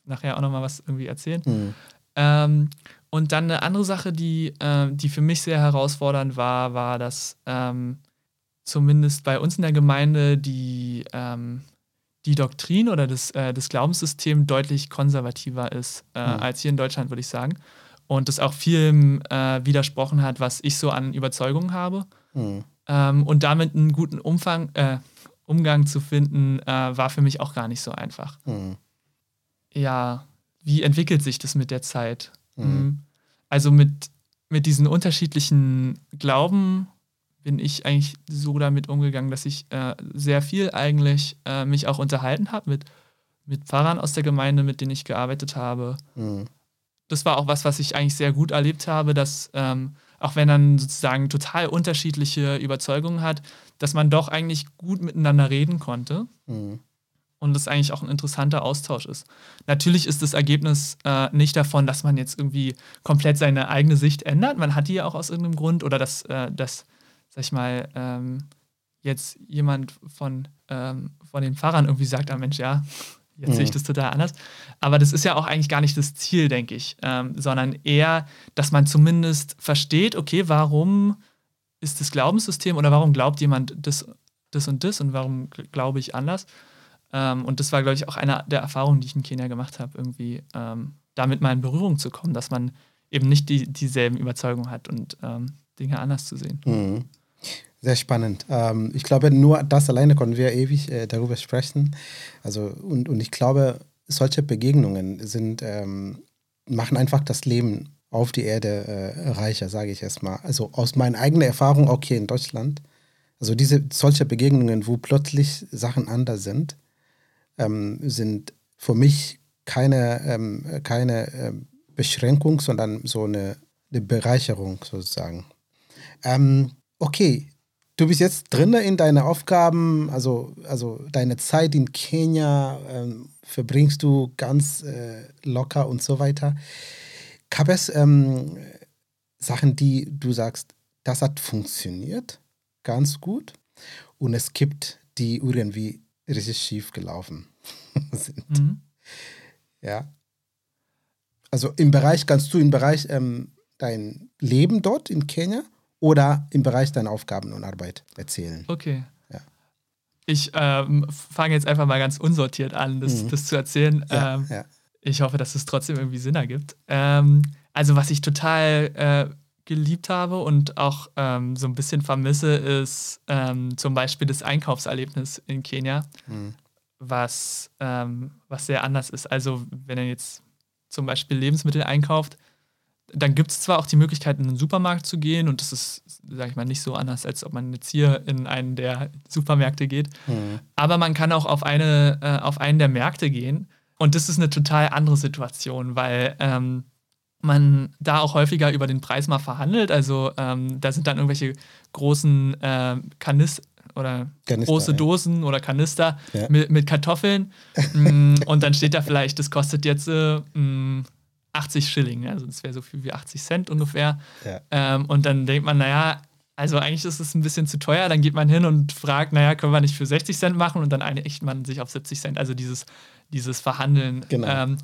nachher auch nochmal was irgendwie erzählen. Mhm. Ähm, und dann eine andere Sache, die, äh, die für mich sehr herausfordernd war, war, dass ähm, zumindest bei uns in der Gemeinde die, ähm, die Doktrin oder das, äh, das Glaubenssystem deutlich konservativer ist äh, mhm. als hier in Deutschland, würde ich sagen. Und das auch viel äh, widersprochen hat, was ich so an Überzeugungen habe. Mhm. Ähm, und damit einen guten Umfang, äh, Umgang zu finden, äh, war für mich auch gar nicht so einfach. Mhm. Ja, wie entwickelt sich das mit der Zeit? Mhm. Also mit, mit diesen unterschiedlichen Glauben bin ich eigentlich so damit umgegangen, dass ich äh, sehr viel eigentlich äh, mich auch unterhalten habe mit, mit Pfarrern aus der Gemeinde, mit denen ich gearbeitet habe. Mhm. Das war auch was, was ich eigentlich sehr gut erlebt habe, dass ähm, auch wenn man sozusagen total unterschiedliche Überzeugungen hat, dass man doch eigentlich gut miteinander reden konnte. Mhm und das eigentlich auch ein interessanter Austausch ist. Natürlich ist das Ergebnis äh, nicht davon, dass man jetzt irgendwie komplett seine eigene Sicht ändert. Man hat die ja auch aus irgendeinem Grund oder dass, äh, dass sag ich mal, ähm, jetzt jemand von, ähm, von den Pfarrern irgendwie sagt, ah Mensch, ja, jetzt mhm. sehe ich mhm. das total anders. Aber das ist ja auch eigentlich gar nicht das Ziel, denke ich, ähm, sondern eher, dass man zumindest versteht, okay, warum ist das Glaubenssystem oder warum glaubt jemand das, das und das und warum glaube ich anders? Ähm, und das war, glaube ich, auch eine der Erfahrungen, die ich in Kenia gemacht habe, irgendwie ähm, damit mal in Berührung zu kommen, dass man eben nicht die, dieselben Überzeugungen hat und ähm, Dinge anders zu sehen. Mhm. Sehr spannend. Ähm, ich glaube, nur das alleine können wir ewig äh, darüber sprechen. Also, und, und ich glaube, solche Begegnungen sind, ähm, machen einfach das Leben auf die Erde äh, reicher, sage ich erstmal. Also aus meiner eigenen Erfahrung auch hier in Deutschland. Also diese solche Begegnungen, wo plötzlich Sachen anders sind, ähm, sind für mich keine, ähm, keine ähm, Beschränkung, sondern so eine, eine Bereicherung sozusagen. Ähm, okay, du bist jetzt drin in deine Aufgaben, also, also deine Zeit in Kenia ähm, verbringst du ganz äh, locker und so weiter. Gab es ähm, Sachen, die du sagst, das hat funktioniert ganz gut und es gibt die irgendwie richtig schief gelaufen? sind. Mhm. Ja. Also im Bereich, kannst du im Bereich ähm, dein Leben dort in Kenia oder im Bereich deiner Aufgaben und Arbeit erzählen? Okay. Ja. Ich ähm, fange jetzt einfach mal ganz unsortiert an, das, mhm. das zu erzählen. Ja, ähm, ja. Ich hoffe, dass es trotzdem irgendwie Sinn ergibt. Ähm, also, was ich total äh, geliebt habe und auch ähm, so ein bisschen vermisse, ist ähm, zum Beispiel das Einkaufserlebnis in Kenia. Mhm was, ähm, was sehr anders ist. Also wenn er jetzt zum Beispiel Lebensmittel einkauft, dann gibt es zwar auch die Möglichkeit, in den Supermarkt zu gehen und das ist, sage ich mal, nicht so anders, als ob man jetzt hier in einen der Supermärkte geht. Mhm. Aber man kann auch auf, eine, äh, auf einen der Märkte gehen und das ist eine total andere Situation, weil ähm, man da auch häufiger über den Preis mal verhandelt. Also ähm, da sind dann irgendwelche großen äh, Kanis oder Kanister, große Dosen oder Kanister ja. mit, mit, Kartoffeln. Mm, und dann steht da vielleicht, das kostet jetzt äh, 80 mm, Schilling, also das wäre so viel wie 80 Cent ungefähr. Ja. Ähm, und dann denkt man, naja, also eigentlich ist es ein bisschen zu teuer. Dann geht man hin und fragt, naja, können wir nicht für 60 Cent machen? Und dann einigt man sich auf 70 Cent. Also dieses, dieses Verhandeln. Genau. Ähm,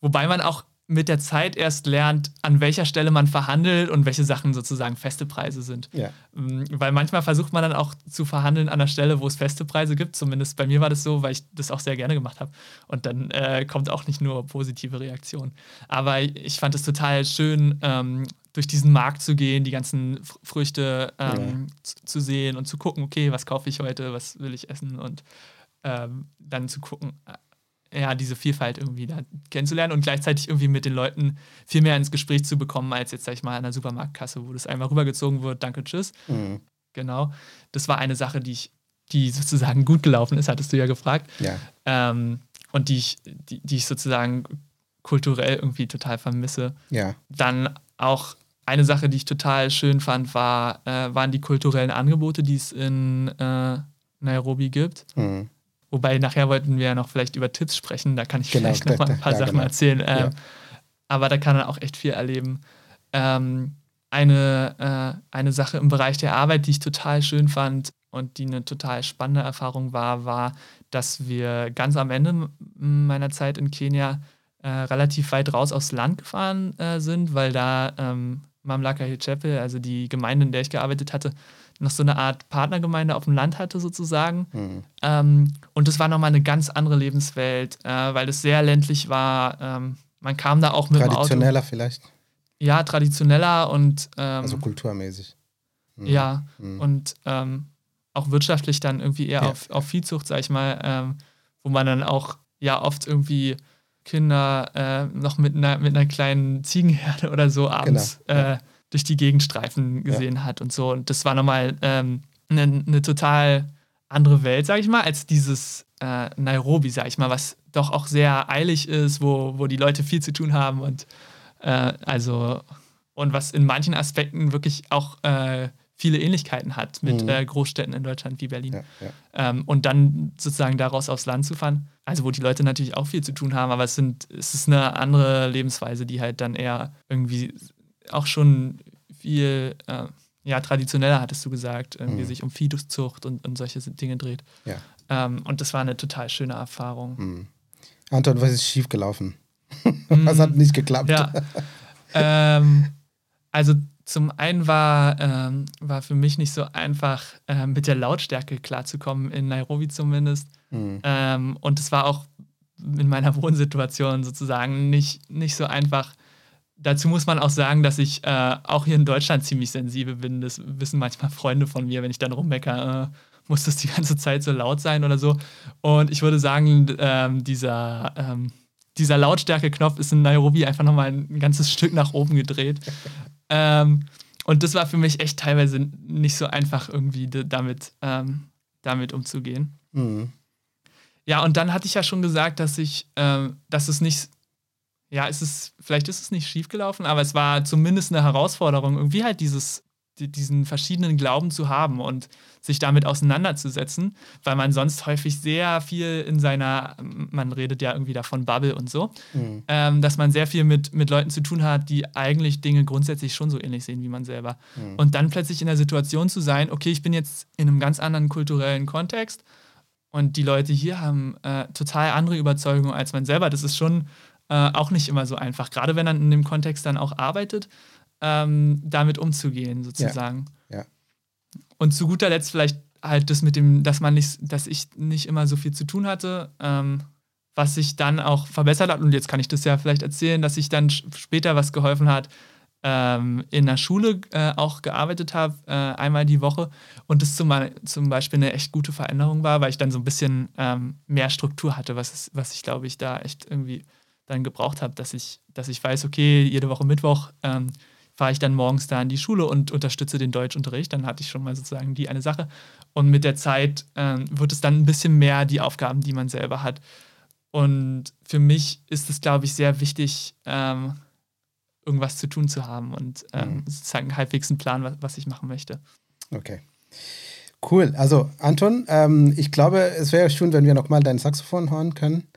wobei man auch mit der Zeit erst lernt, an welcher Stelle man verhandelt und welche Sachen sozusagen feste Preise sind. Ja. Ähm, weil manchmal versucht man dann auch zu verhandeln an der Stelle, wo es feste Preise gibt. Zumindest bei mir war das so, weil ich das auch sehr gerne gemacht habe. Und dann äh, kommt auch nicht nur positive Reaktion. Aber ich fand es total schön, ähm, durch diesen Markt zu gehen, die ganzen Früchte ähm, ja. zu, zu sehen und zu gucken, okay, was kaufe ich heute, was will ich essen und ähm, dann zu gucken, ja, diese Vielfalt irgendwie da kennenzulernen und gleichzeitig irgendwie mit den Leuten viel mehr ins Gespräch zu bekommen, als jetzt, sag ich mal, an der Supermarktkasse, wo das einmal rübergezogen wird, danke, tschüss. Mhm. Genau. Das war eine Sache, die ich, die sozusagen gut gelaufen ist, hattest du ja gefragt. Ja. Ähm, und die ich, die, die ich sozusagen kulturell irgendwie total vermisse. Ja. Dann auch eine Sache, die ich total schön fand, war, äh, waren die kulturellen Angebote, die es in äh, Nairobi gibt. Mhm. Wobei nachher wollten wir ja noch vielleicht über Tipps sprechen, da kann ich genau, vielleicht noch mal ein paar ja, Sachen genau. erzählen. Ähm, ja. Aber da kann man auch echt viel erleben. Ähm, eine, äh, eine Sache im Bereich der Arbeit, die ich total schön fand und die eine total spannende Erfahrung war, war, dass wir ganz am Ende meiner Zeit in Kenia äh, relativ weit raus aufs Land gefahren äh, sind, weil da ähm, Mamlaka Hichepe, also die Gemeinde, in der ich gearbeitet hatte, noch so eine Art Partnergemeinde auf dem Land hatte, sozusagen. Mhm. Ähm, und das war nochmal eine ganz andere Lebenswelt, äh, weil es sehr ländlich war. Ähm, man kam da auch mit dem Auto. Traditioneller vielleicht? Ja, traditioneller und. Ähm, also kulturmäßig. Mhm. Ja, mhm. und ähm, auch wirtschaftlich dann irgendwie eher ja. auf, auf Viehzucht, sag ich mal, ähm, wo man dann auch ja oft irgendwie Kinder äh, noch mit einer, mit einer kleinen Ziegenherde oder so abends. Genau. Äh, durch die Gegend streifen gesehen ja. hat und so. Und das war nochmal ähm, eine, eine total andere Welt, sag ich mal, als dieses äh, Nairobi, sag ich mal, was doch auch sehr eilig ist, wo, wo die Leute viel zu tun haben und äh, also und was in manchen Aspekten wirklich auch äh, viele Ähnlichkeiten hat mit mhm. Äh, Großstädten in Deutschland wie Berlin. Ja, ja. Ähm, und dann sozusagen daraus aufs Land zu fahren, also wo die Leute natürlich auch viel zu tun haben, aber es, sind, es ist eine andere Lebensweise, die halt dann eher irgendwie auch schon viel äh, ja, traditioneller, hattest du gesagt, irgendwie mhm. sich um Viehzucht und, und solche Dinge dreht. Ja. Ähm, und das war eine total schöne Erfahrung. Mhm. Anton, was ist schiefgelaufen? was hat nicht geklappt? Ja. ähm, also zum einen war, ähm, war für mich nicht so einfach, äh, mit der Lautstärke klarzukommen, in Nairobi zumindest. Mhm. Ähm, und es war auch in meiner Wohnsituation sozusagen nicht, nicht so einfach, Dazu muss man auch sagen, dass ich äh, auch hier in Deutschland ziemlich sensibel bin. Das wissen manchmal Freunde von mir, wenn ich dann rummecker, äh, muss das die ganze Zeit so laut sein oder so. Und ich würde sagen, ähm, dieser, ähm, dieser Lautstärke-Knopf ist in Nairobi einfach nochmal ein ganzes Stück nach oben gedreht. ähm, und das war für mich echt teilweise nicht so einfach, irgendwie damit, ähm, damit umzugehen. Mhm. Ja, und dann hatte ich ja schon gesagt, dass ich, äh, dass es nicht ja, es ist, vielleicht ist es nicht schiefgelaufen, aber es war zumindest eine Herausforderung, irgendwie halt dieses, die, diesen verschiedenen Glauben zu haben und sich damit auseinanderzusetzen, weil man sonst häufig sehr viel in seiner, man redet ja irgendwie davon Bubble und so, mhm. ähm, dass man sehr viel mit, mit Leuten zu tun hat, die eigentlich Dinge grundsätzlich schon so ähnlich sehen wie man selber. Mhm. Und dann plötzlich in der Situation zu sein, okay, ich bin jetzt in einem ganz anderen kulturellen Kontext und die Leute hier haben äh, total andere Überzeugungen als man selber. Das ist schon äh, auch nicht immer so einfach, gerade wenn man in dem Kontext dann auch arbeitet, ähm, damit umzugehen, sozusagen. Ja. ja. Und zu guter Letzt vielleicht halt das mit dem, dass man nicht, dass ich nicht immer so viel zu tun hatte, ähm, was sich dann auch verbessert hat. Und jetzt kann ich das ja vielleicht erzählen, dass sich dann später was geholfen hat, ähm, in der Schule äh, auch gearbeitet habe, äh, einmal die Woche. Und das zum, zum Beispiel eine echt gute Veränderung war, weil ich dann so ein bisschen ähm, mehr Struktur hatte, was, was ich glaube ich da echt irgendwie dann gebraucht habe, dass ich, dass ich weiß, okay, jede Woche Mittwoch ähm, fahre ich dann morgens da in die Schule und unterstütze den Deutschunterricht. Dann hatte ich schon mal sozusagen die eine Sache. Und mit der Zeit ähm, wird es dann ein bisschen mehr die Aufgaben, die man selber hat. Und für mich ist es, glaube ich, sehr wichtig, ähm, irgendwas zu tun zu haben und ähm, mhm. sozusagen halbwegs einen Plan, was, was ich machen möchte. Okay. Cool. Also, Anton, ähm, ich glaube, es wäre schön, wenn wir nochmal dein Saxophon hören können.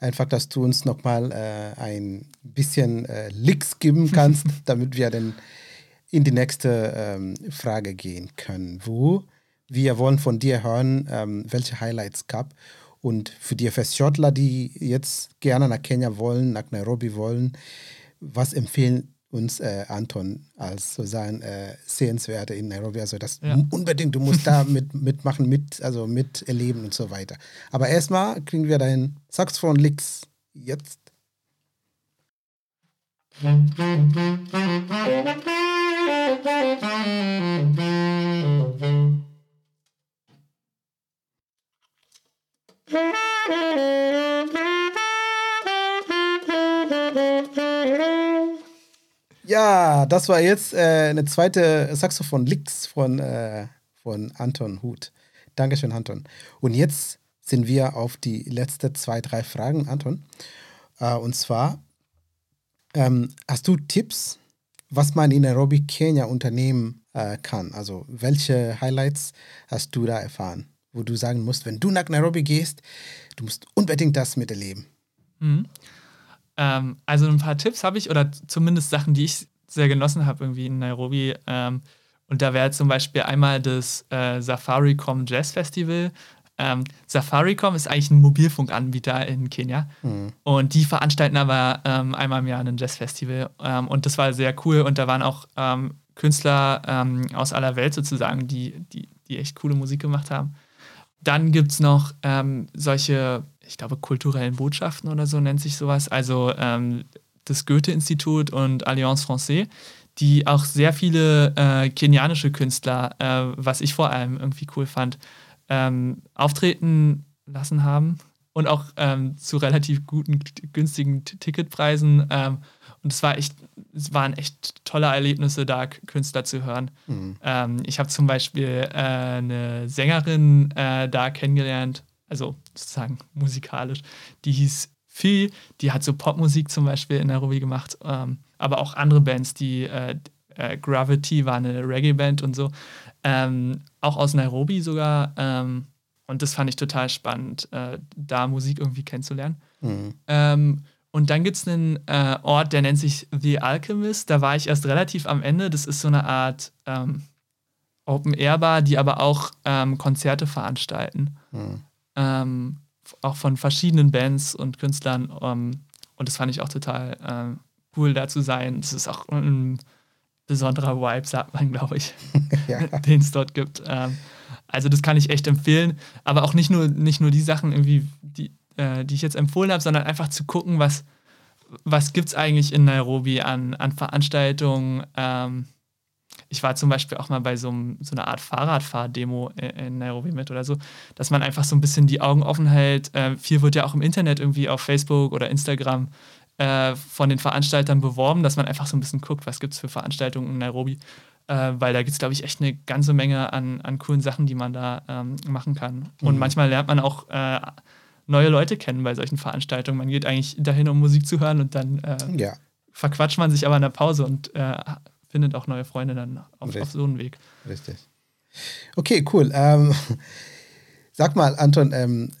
Einfach, dass du uns nochmal äh, ein bisschen äh, Licks geben kannst, damit wir dann in die nächste ähm, Frage gehen können. Wo wir wollen von dir hören, ähm, welche Highlights gab. Und für die FS-Schottler, die jetzt gerne nach Kenia wollen, nach Nairobi wollen, was empfehlen uns äh, Anton als sozusagen äh, Sehenswerte in Nairobi. Also das ja. unbedingt, du musst da mit, mitmachen, mit, also miterleben und so weiter. Aber erstmal kriegen wir dein Saxophon Licks jetzt. Ja, das war jetzt äh, eine zweite Saxophon Licks von, äh, von Anton Huth. Dankeschön, Anton. Und jetzt sind wir auf die letzten zwei, drei Fragen, Anton. Äh, und zwar, ähm, hast du Tipps, was man in Nairobi, Kenia unternehmen äh, kann? Also, welche Highlights hast du da erfahren, wo du sagen musst, wenn du nach Nairobi gehst, du musst unbedingt das miterleben? Mhm. Ähm, also ein paar Tipps habe ich oder zumindest Sachen, die ich sehr genossen habe irgendwie in Nairobi. Ähm, und da wäre zum Beispiel einmal das äh, Safaricom Jazz Festival. Ähm, Safaricom ist eigentlich ein Mobilfunkanbieter in Kenia. Mhm. Und die veranstalten aber ähm, einmal im Jahr ein Jazzfestival. Ähm, und das war sehr cool. Und da waren auch ähm, Künstler ähm, aus aller Welt sozusagen, die, die, die echt coole Musik gemacht haben. Dann gibt es noch ähm, solche ich glaube, kulturellen Botschaften oder so nennt sich sowas. Also ähm, das Goethe-Institut und Alliance Française, die auch sehr viele äh, kenianische Künstler, äh, was ich vor allem irgendwie cool fand, ähm, auftreten lassen haben und auch ähm, zu relativ guten, günstigen Ticketpreisen. Ähm, und es war echt, es waren echt tolle Erlebnisse, da Künstler zu hören. Mhm. Ähm, ich habe zum Beispiel äh, eine Sängerin äh, da kennengelernt, also sozusagen musikalisch. Die hieß Phi, die hat so Popmusik zum Beispiel in Nairobi gemacht, ähm, aber auch andere Bands, die äh, äh, Gravity war eine Reggae-Band und so, ähm, auch aus Nairobi sogar. Ähm, und das fand ich total spannend, äh, da Musik irgendwie kennenzulernen. Mhm. Ähm, und dann gibt es einen äh, Ort, der nennt sich The Alchemist. Da war ich erst relativ am Ende. Das ist so eine Art ähm, Open-Air-Bar, die aber auch ähm, Konzerte veranstalten. Mhm ähm, auch von verschiedenen Bands und Künstlern. Ähm, und das fand ich auch total ähm, cool, da zu sein. Es ist auch ein besonderer Vibe, sagt man, glaube ich, ja. den es dort gibt. Ähm, also das kann ich echt empfehlen. Aber auch nicht nur, nicht nur die Sachen, irgendwie, die, äh, die ich jetzt empfohlen habe, sondern einfach zu gucken, was, was gibt es eigentlich in Nairobi an, an Veranstaltungen. Ähm, ich war zum Beispiel auch mal bei so, einem, so einer Art Fahrradfahrdemo in Nairobi mit oder so, dass man einfach so ein bisschen die Augen offen hält. Äh, viel wird ja auch im Internet irgendwie auf Facebook oder Instagram äh, von den Veranstaltern beworben, dass man einfach so ein bisschen guckt, was gibt es für Veranstaltungen in Nairobi. Äh, weil da gibt es, glaube ich, echt eine ganze Menge an, an coolen Sachen, die man da ähm, machen kann. Und mhm. manchmal lernt man auch äh, neue Leute kennen bei solchen Veranstaltungen. Man geht eigentlich dahin, um Musik zu hören und dann äh, ja. verquatscht man sich aber in der Pause und äh, findet auch neue Freunde dann auf, auf so einen Weg. Richtig. Okay, cool. Ähm, sag mal, Anton, ähm,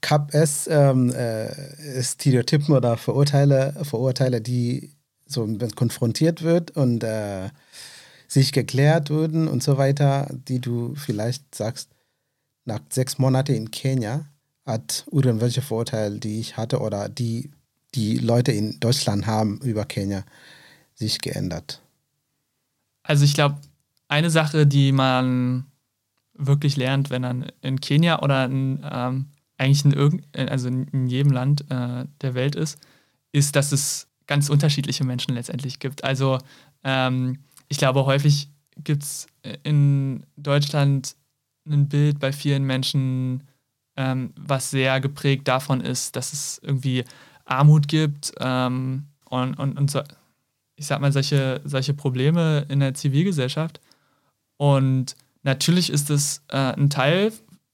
gab es ähm, äh, Stereotypen oder Verurteile, Verurteile, die so konfrontiert wird und äh, sich geklärt wurden und so weiter, die du vielleicht sagst, nach sechs Monaten in Kenia hat irgendwelche Vorurteile, die ich hatte oder die die Leute in Deutschland haben über Kenia, sich geändert? Also ich glaube, eine Sache, die man wirklich lernt, wenn man in Kenia oder in, ähm, eigentlich in, irgend, also in jedem Land äh, der Welt ist, ist, dass es ganz unterschiedliche Menschen letztendlich gibt. Also ähm, ich glaube, häufig gibt es in Deutschland ein Bild bei vielen Menschen, ähm, was sehr geprägt davon ist, dass es irgendwie Armut gibt ähm, und, und, und so, ich sag mal, solche, solche Probleme in der Zivilgesellschaft. Und natürlich ist es äh, ein Teil,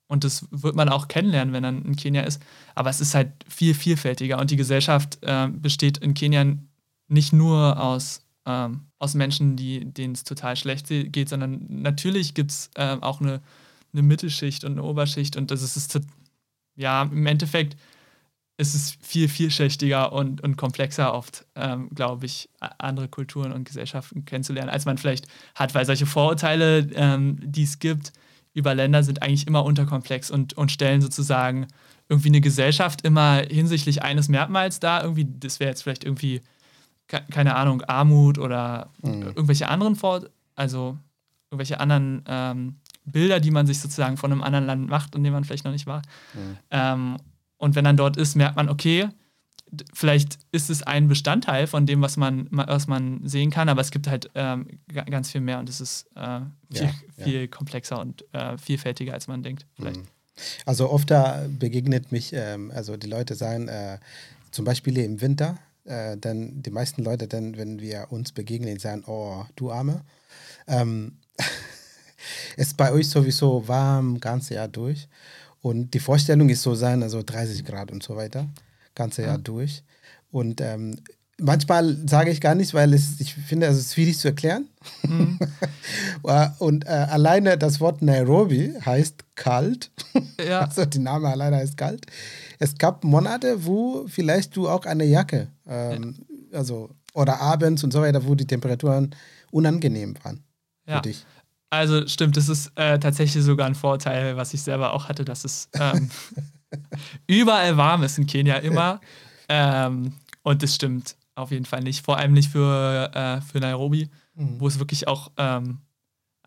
und das wird man auch kennenlernen, wenn man in Kenia ist, aber es ist halt viel vielfältiger. Und die Gesellschaft äh, besteht in Kenia nicht nur aus, ähm, aus Menschen, denen es total schlecht geht, sondern natürlich gibt es äh, auch eine, eine Mittelschicht und eine Oberschicht. Und das ist, ja, im Endeffekt ist es viel vielschichtiger und, und komplexer oft, ähm, glaube ich, andere Kulturen und Gesellschaften kennenzulernen, als man vielleicht hat, weil solche Vorurteile, ähm, die es gibt über Länder, sind eigentlich immer unterkomplex und, und stellen sozusagen irgendwie eine Gesellschaft immer hinsichtlich eines Merkmals da, irgendwie, das wäre jetzt vielleicht irgendwie, keine Ahnung, Armut oder mhm. irgendwelche anderen Vor also irgendwelche anderen ähm, Bilder, die man sich sozusagen von einem anderen Land macht, in dem man vielleicht noch nicht war. Mhm. Und wenn dann dort ist, merkt man, okay, vielleicht ist es ein Bestandteil von dem, was man, was man sehen kann, aber es gibt halt ähm, ganz viel mehr und es ist äh, viel, ja, viel komplexer und äh, vielfältiger, als man denkt. Vielleicht. Mhm. Also oft da begegnet mich, ähm, also die Leute sagen, äh, zum Beispiel im Winter, äh, dann die meisten Leute dann, wenn wir uns begegnen, sagen, oh, du Arme. Ähm, ist bei euch sowieso warm, ganze Jahr durch. Und die Vorstellung ist so sein, also 30 Grad und so weiter, ganze Jahr ja. durch. Und ähm, manchmal sage ich gar nicht, weil es, ich finde, es ist schwierig zu erklären. Mhm. und äh, alleine das Wort Nairobi heißt kalt. Ja. Also die Name alleine heißt kalt. Es gab Monate, wo vielleicht du auch eine Jacke, ähm, ja. also oder abends und so weiter, wo die Temperaturen unangenehm waren ja. für dich. Also stimmt, das ist äh, tatsächlich sogar ein Vorteil, was ich selber auch hatte, dass es ähm, überall warm ist in Kenia immer. Ähm, und das stimmt auf jeden Fall nicht. Vor allem nicht für, äh, für Nairobi, mhm. wo es wirklich auch, ähm,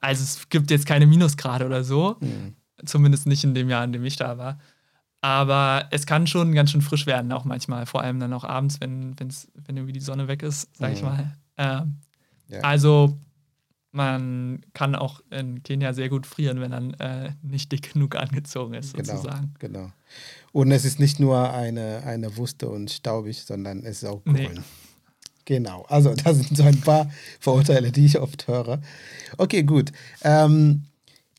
also es gibt jetzt keine Minusgrade oder so. Mhm. Zumindest nicht in dem Jahr, in dem ich da war. Aber es kann schon ganz schön frisch werden, auch manchmal. Vor allem dann auch abends, wenn, wenn's, wenn irgendwie die Sonne weg ist, sag mhm. ich mal. Ähm, ja. Also man kann auch in Kenia sehr gut frieren, wenn man äh, nicht dick genug angezogen ist, genau, sozusagen. Genau. Und es ist nicht nur eine, eine Wuste und staubig, sondern es ist auch grün. Nee. Genau. Also, das sind so ein paar Vorurteile, die ich oft höre. Okay, gut. Ähm,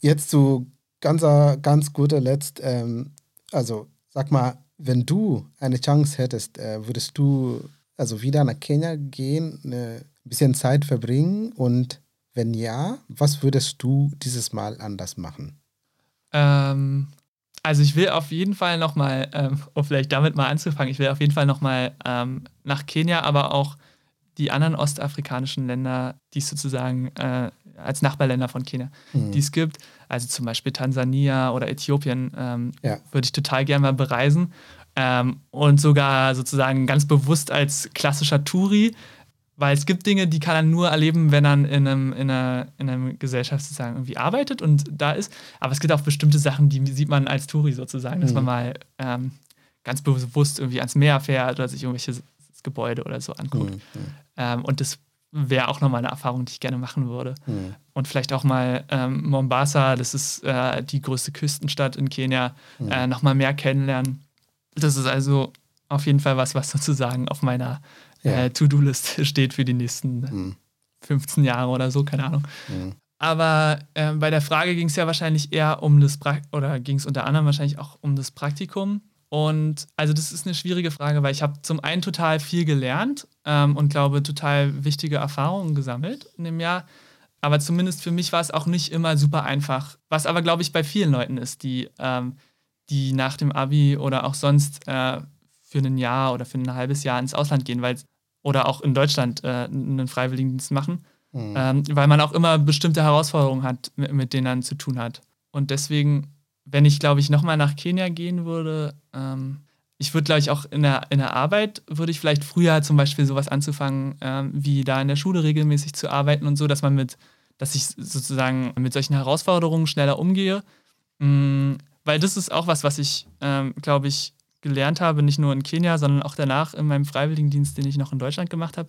jetzt zu ganz, ganz guter Letzt. Ähm, also, sag mal, wenn du eine Chance hättest, äh, würdest du also wieder nach Kenia gehen, ein bisschen Zeit verbringen und wenn ja, was würdest du dieses Mal anders machen? Ähm, also ich will auf jeden Fall nochmal, ähm, um vielleicht damit mal anzufangen, ich will auf jeden Fall nochmal ähm, nach Kenia, aber auch die anderen ostafrikanischen Länder, die es sozusagen äh, als Nachbarländer von Kenia, mhm. die es gibt, also zum Beispiel Tansania oder Äthiopien, ähm, ja. würde ich total gerne mal bereisen. Ähm, und sogar sozusagen ganz bewusst als klassischer Touri weil es gibt Dinge, die kann er nur erleben, wenn er in, einem, in, einer, in einer Gesellschaft sozusagen irgendwie arbeitet und da ist. Aber es gibt auch bestimmte Sachen, die sieht man als Touri sozusagen, dass man mhm. mal ähm, ganz bewusst irgendwie ans Meer fährt oder sich irgendwelche Gebäude oder so anguckt. Mhm. Ähm, und das wäre auch nochmal eine Erfahrung, die ich gerne machen würde. Mhm. Und vielleicht auch mal ähm, Mombasa, das ist äh, die größte Küstenstadt in Kenia, mhm. äh, nochmal mehr kennenlernen. Das ist also auf jeden Fall was, was sozusagen auf meiner ja. äh, To-Do-Liste steht für die nächsten mhm. 15 Jahre oder so, keine Ahnung. Mhm. Aber äh, bei der Frage ging es ja wahrscheinlich eher um das pra oder ging es unter anderem wahrscheinlich auch um das Praktikum. Und also das ist eine schwierige Frage, weil ich habe zum einen total viel gelernt ähm, und glaube total wichtige Erfahrungen gesammelt in dem Jahr. Aber zumindest für mich war es auch nicht immer super einfach. Was aber, glaube ich, bei vielen Leuten ist, die, ähm, die nach dem Abi oder auch sonst äh, für ein Jahr oder für ein halbes Jahr ins Ausland gehen, weil oder auch in Deutschland äh, einen Freiwilligendienst machen, mhm. ähm, weil man auch immer bestimmte Herausforderungen hat, mit, mit denen man zu tun hat. Und deswegen, wenn ich, glaube ich, nochmal nach Kenia gehen würde, ähm, ich würde, glaube ich, auch in der, in der Arbeit, würde ich vielleicht früher zum Beispiel sowas anzufangen, ähm, wie da in der Schule regelmäßig zu arbeiten und so, dass man mit, dass ich sozusagen mit solchen Herausforderungen schneller umgehe. Mhm, weil das ist auch was, was ich, ähm, glaube ich, gelernt habe, nicht nur in Kenia, sondern auch danach in meinem Freiwilligendienst, den ich noch in Deutschland gemacht habe,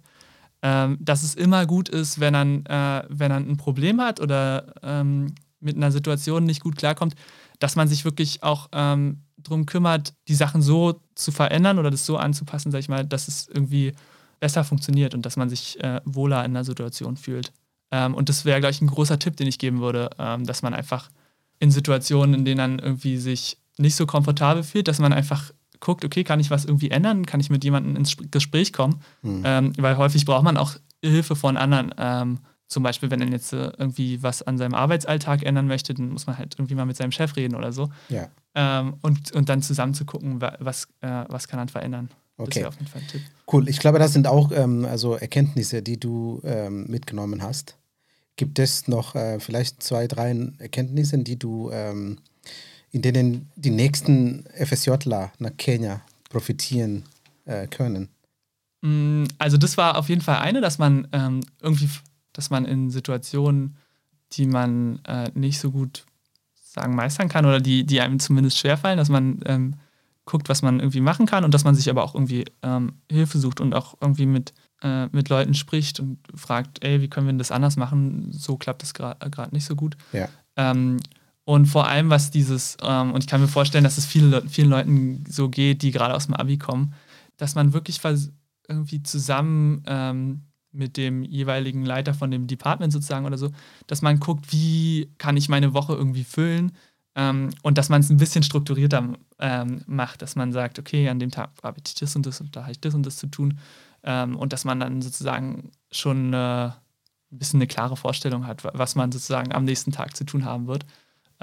ähm, dass es immer gut ist, wenn man, äh, wenn man ein Problem hat oder ähm, mit einer Situation nicht gut klarkommt, dass man sich wirklich auch ähm, darum kümmert, die Sachen so zu verändern oder das so anzupassen, sag ich mal, dass es irgendwie besser funktioniert und dass man sich äh, wohler in der Situation fühlt. Ähm, und das wäre, glaube ich, ein großer Tipp, den ich geben würde, ähm, dass man einfach in Situationen, in denen man irgendwie sich nicht so komfortabel fühlt, dass man einfach guckt, okay, kann ich was irgendwie ändern? Kann ich mit jemandem ins Gespräch kommen? Mhm. Ähm, weil häufig braucht man auch Hilfe von anderen. Ähm, zum Beispiel, wenn er jetzt äh, irgendwie was an seinem Arbeitsalltag ändern möchte, dann muss man halt irgendwie mal mit seinem Chef reden oder so. Ja. Ähm, und, und dann zusammen zu gucken, was, äh, was kann man verändern. Okay. auf jeden Fall ein Tipp. Cool. Ich glaube, das sind auch ähm, also Erkenntnisse, die du ähm, mitgenommen hast. Gibt es noch äh, vielleicht zwei, drei Erkenntnisse, die du ähm, in denen die nächsten FSJler nach Kenia profitieren äh, können? Mm, also das war auf jeden Fall eine, dass man ähm, irgendwie, dass man in Situationen, die man äh, nicht so gut sagen meistern kann oder die, die einem zumindest schwerfallen, dass man ähm, guckt, was man irgendwie machen kann und dass man sich aber auch irgendwie ähm, Hilfe sucht und auch irgendwie mit, äh, mit Leuten spricht und fragt, ey, wie können wir das anders machen? So klappt das gerade nicht so gut. Ja. Und vor allem, was dieses, ähm, und ich kann mir vorstellen, dass es viele, vielen Leuten so geht, die gerade aus dem Abi kommen, dass man wirklich irgendwie zusammen ähm, mit dem jeweiligen Leiter von dem Department sozusagen oder so, dass man guckt, wie kann ich meine Woche irgendwie füllen ähm, und dass man es ein bisschen strukturierter ähm, macht, dass man sagt, okay, an dem Tag arbeite ich das und das und da habe ich das und das zu tun ähm, und dass man dann sozusagen schon äh, ein bisschen eine klare Vorstellung hat, was man sozusagen am nächsten Tag zu tun haben wird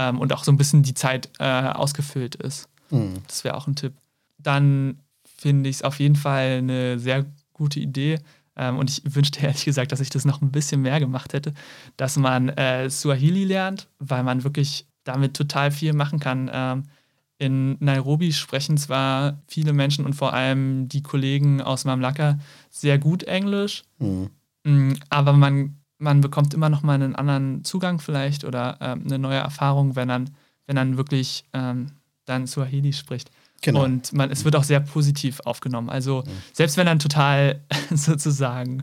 ähm, und auch so ein bisschen die Zeit äh, ausgefüllt ist. Mhm. Das wäre auch ein Tipp. Dann finde ich es auf jeden Fall eine sehr gute Idee. Ähm, und ich wünschte ehrlich gesagt, dass ich das noch ein bisschen mehr gemacht hätte, dass man äh, Swahili lernt, weil man wirklich damit total viel machen kann. Ähm, in Nairobi sprechen zwar viele Menschen und vor allem die Kollegen aus Mamlaka sehr gut Englisch, mhm. Mm, aber man man bekommt immer noch mal einen anderen Zugang vielleicht oder ähm, eine neue Erfahrung, wenn dann, wenn dann wirklich ähm, dann Swahili spricht. Genau. Und man, es wird auch sehr positiv aufgenommen. Also mhm. selbst wenn dann total sozusagen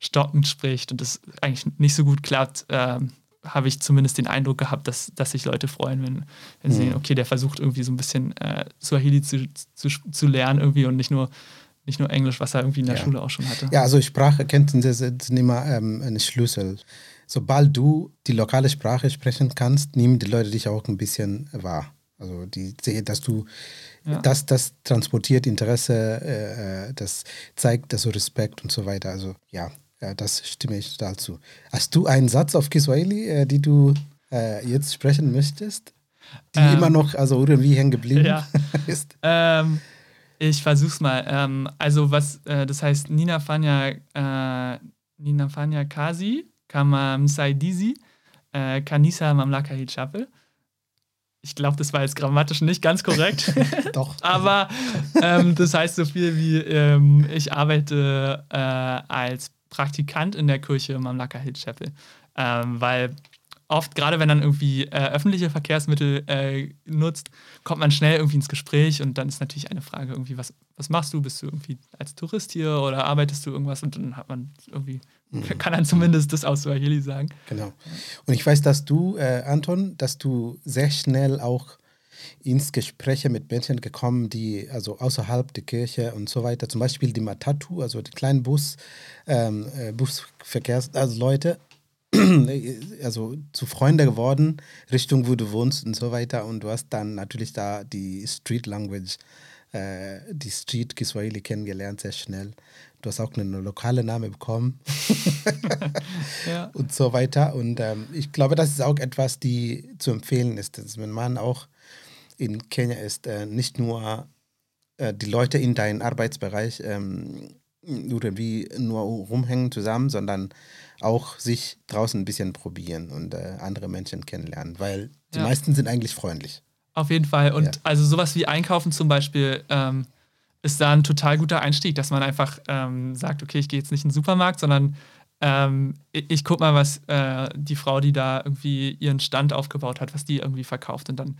stockend spricht und es eigentlich nicht so gut klappt, ähm, habe ich zumindest den Eindruck gehabt, dass, dass sich Leute freuen, wenn, wenn sie mhm. sehen, okay, der versucht irgendwie so ein bisschen äh, Swahili zu, zu, zu lernen irgendwie und nicht nur nicht nur Englisch, was er irgendwie in der ja. Schule auch schon hatte. Ja, also Spracherkenntnisse sind immer ähm, ein Schlüssel. Sobald du die lokale Sprache sprechen kannst, nehmen die Leute dich auch ein bisschen wahr. Also die, dass du ja. das, das transportiert Interesse, äh, äh das zeigt das Respekt und so weiter. Also ja, ja, das stimme ich total zu. Hast du einen Satz auf Kiswahili, äh, die du äh, jetzt sprechen möchtest? Die ähm, immer noch also irgendwie hängen geblieben ja. ist? Ähm, ich versuch's mal. Ähm, also was, äh, das heißt Nina Fanya, äh, Nina Fanya Kasi, Kama Msaidizi, äh, Kanisa Mamlaka Chapel. Ich glaube, das war jetzt grammatisch nicht ganz korrekt. Doch. Aber ähm, das heißt so viel wie, ähm, ich arbeite äh, als Praktikant in der Kirche Mamlaka Hill Chapel. Ähm, weil oft, gerade wenn man irgendwie äh, öffentliche Verkehrsmittel äh, nutzt, kommt man schnell irgendwie ins Gespräch und dann ist natürlich eine Frage irgendwie, was, was machst du? Bist du irgendwie als Tourist hier oder arbeitest du irgendwas? Und dann hat man irgendwie, mhm. kann dann zumindest das aus Swahili sagen. Genau. Und ich weiß, dass du, äh, Anton, dass du sehr schnell auch ins Gespräch mit Menschen gekommen, die also außerhalb der Kirche und so weiter, zum Beispiel die Matatu, also die kleinen Bus, ähm, äh, Busverkehrs, also also zu Freunde geworden, Richtung, wo du wohnst und so weiter. Und du hast dann natürlich da die Street Language, äh, die Street Kiswahili kennengelernt, sehr schnell. Du hast auch einen lokalen Namen bekommen ja. und so weiter. Und ähm, ich glaube, das ist auch etwas, die zu empfehlen ist, dass wenn man auch in Kenia ist, äh, nicht nur äh, die Leute in deinem Arbeitsbereich ähm, irgendwie nur rumhängen zusammen, sondern auch sich draußen ein bisschen probieren und äh, andere Menschen kennenlernen, weil die ja. meisten sind eigentlich freundlich. Auf jeden Fall. Und ja. also sowas wie Einkaufen zum Beispiel ähm, ist da ein total guter Einstieg, dass man einfach ähm, sagt, okay, ich gehe jetzt nicht in den Supermarkt, sondern ähm, ich, ich guck mal, was äh, die Frau, die da irgendwie ihren Stand aufgebaut hat, was die irgendwie verkauft. Und dann, mhm.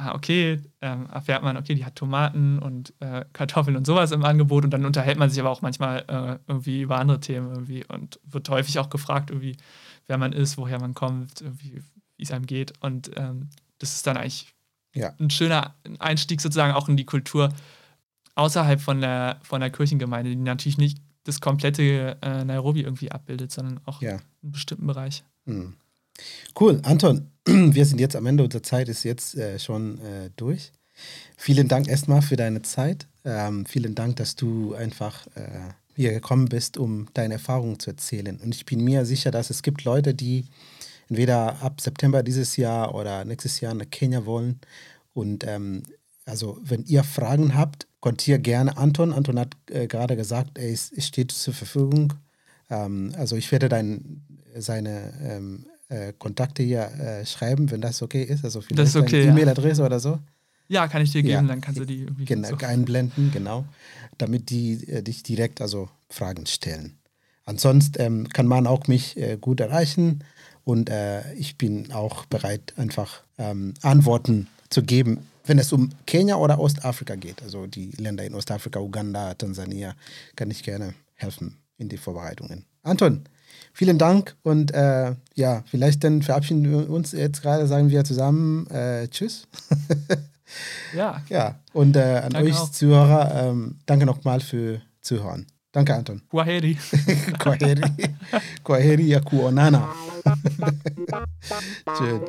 Ah, okay, ähm, erfährt man, okay, die hat Tomaten und äh, Kartoffeln und sowas im Angebot. Und dann unterhält man sich aber auch manchmal äh, irgendwie über andere Themen irgendwie und wird häufig auch gefragt, irgendwie, wer man ist, woher man kommt, wie es einem geht. Und ähm, das ist dann eigentlich ja. ein schöner Einstieg sozusagen auch in die Kultur außerhalb von der, von der Kirchengemeinde, die natürlich nicht das komplette äh, Nairobi irgendwie abbildet, sondern auch ja. einen bestimmten Bereich. Hm. Cool, Anton, wir sind jetzt am Ende, unsere Zeit ist jetzt äh, schon äh, durch. Vielen Dank erstmal für deine Zeit. Ähm, vielen Dank, dass du einfach äh, hier gekommen bist, um deine Erfahrungen zu erzählen. Und ich bin mir sicher, dass es gibt Leute, die entweder ab September dieses Jahr oder nächstes Jahr nach Kenia wollen. Und ähm, also, wenn ihr Fragen habt, kontiert gerne Anton. Anton hat äh, gerade gesagt, er ist, steht zur Verfügung. Ähm, also ich werde dein, seine ähm, äh, Kontakte hier äh, schreiben, wenn das okay ist. Also vielleicht Das ist okay, eine ja. E-Mail-Adresse oder so. Ja, kann ich dir geben, Ja. dann kannst du die irgendwie Genau, so. einblenden, genau, damit die äh, dich direkt also Fragen stellen. Ansonsten ähm, kann man auch mich äh, gut erreichen und äh, ich bin auch bereit, einfach ähm, Antworten zu geben, wenn es um Kenia oder Ostafrika geht. Also die Länder in Ostafrika, Uganda, Tansania, kann ich gerne helfen in die Vorbereitungen. Anton, vielen Dank und äh, ja, vielleicht dann verabschieden wir uns jetzt gerade, sagen wir zusammen äh, Tschüss. Ja, Ja, und äh, an Danke euch auch. Zuhörer, ähm, danke nochmal für Zuhören. Danke, Anton. Kwaheri. Kwaheri. Kwaheri ya kuonana. Schön.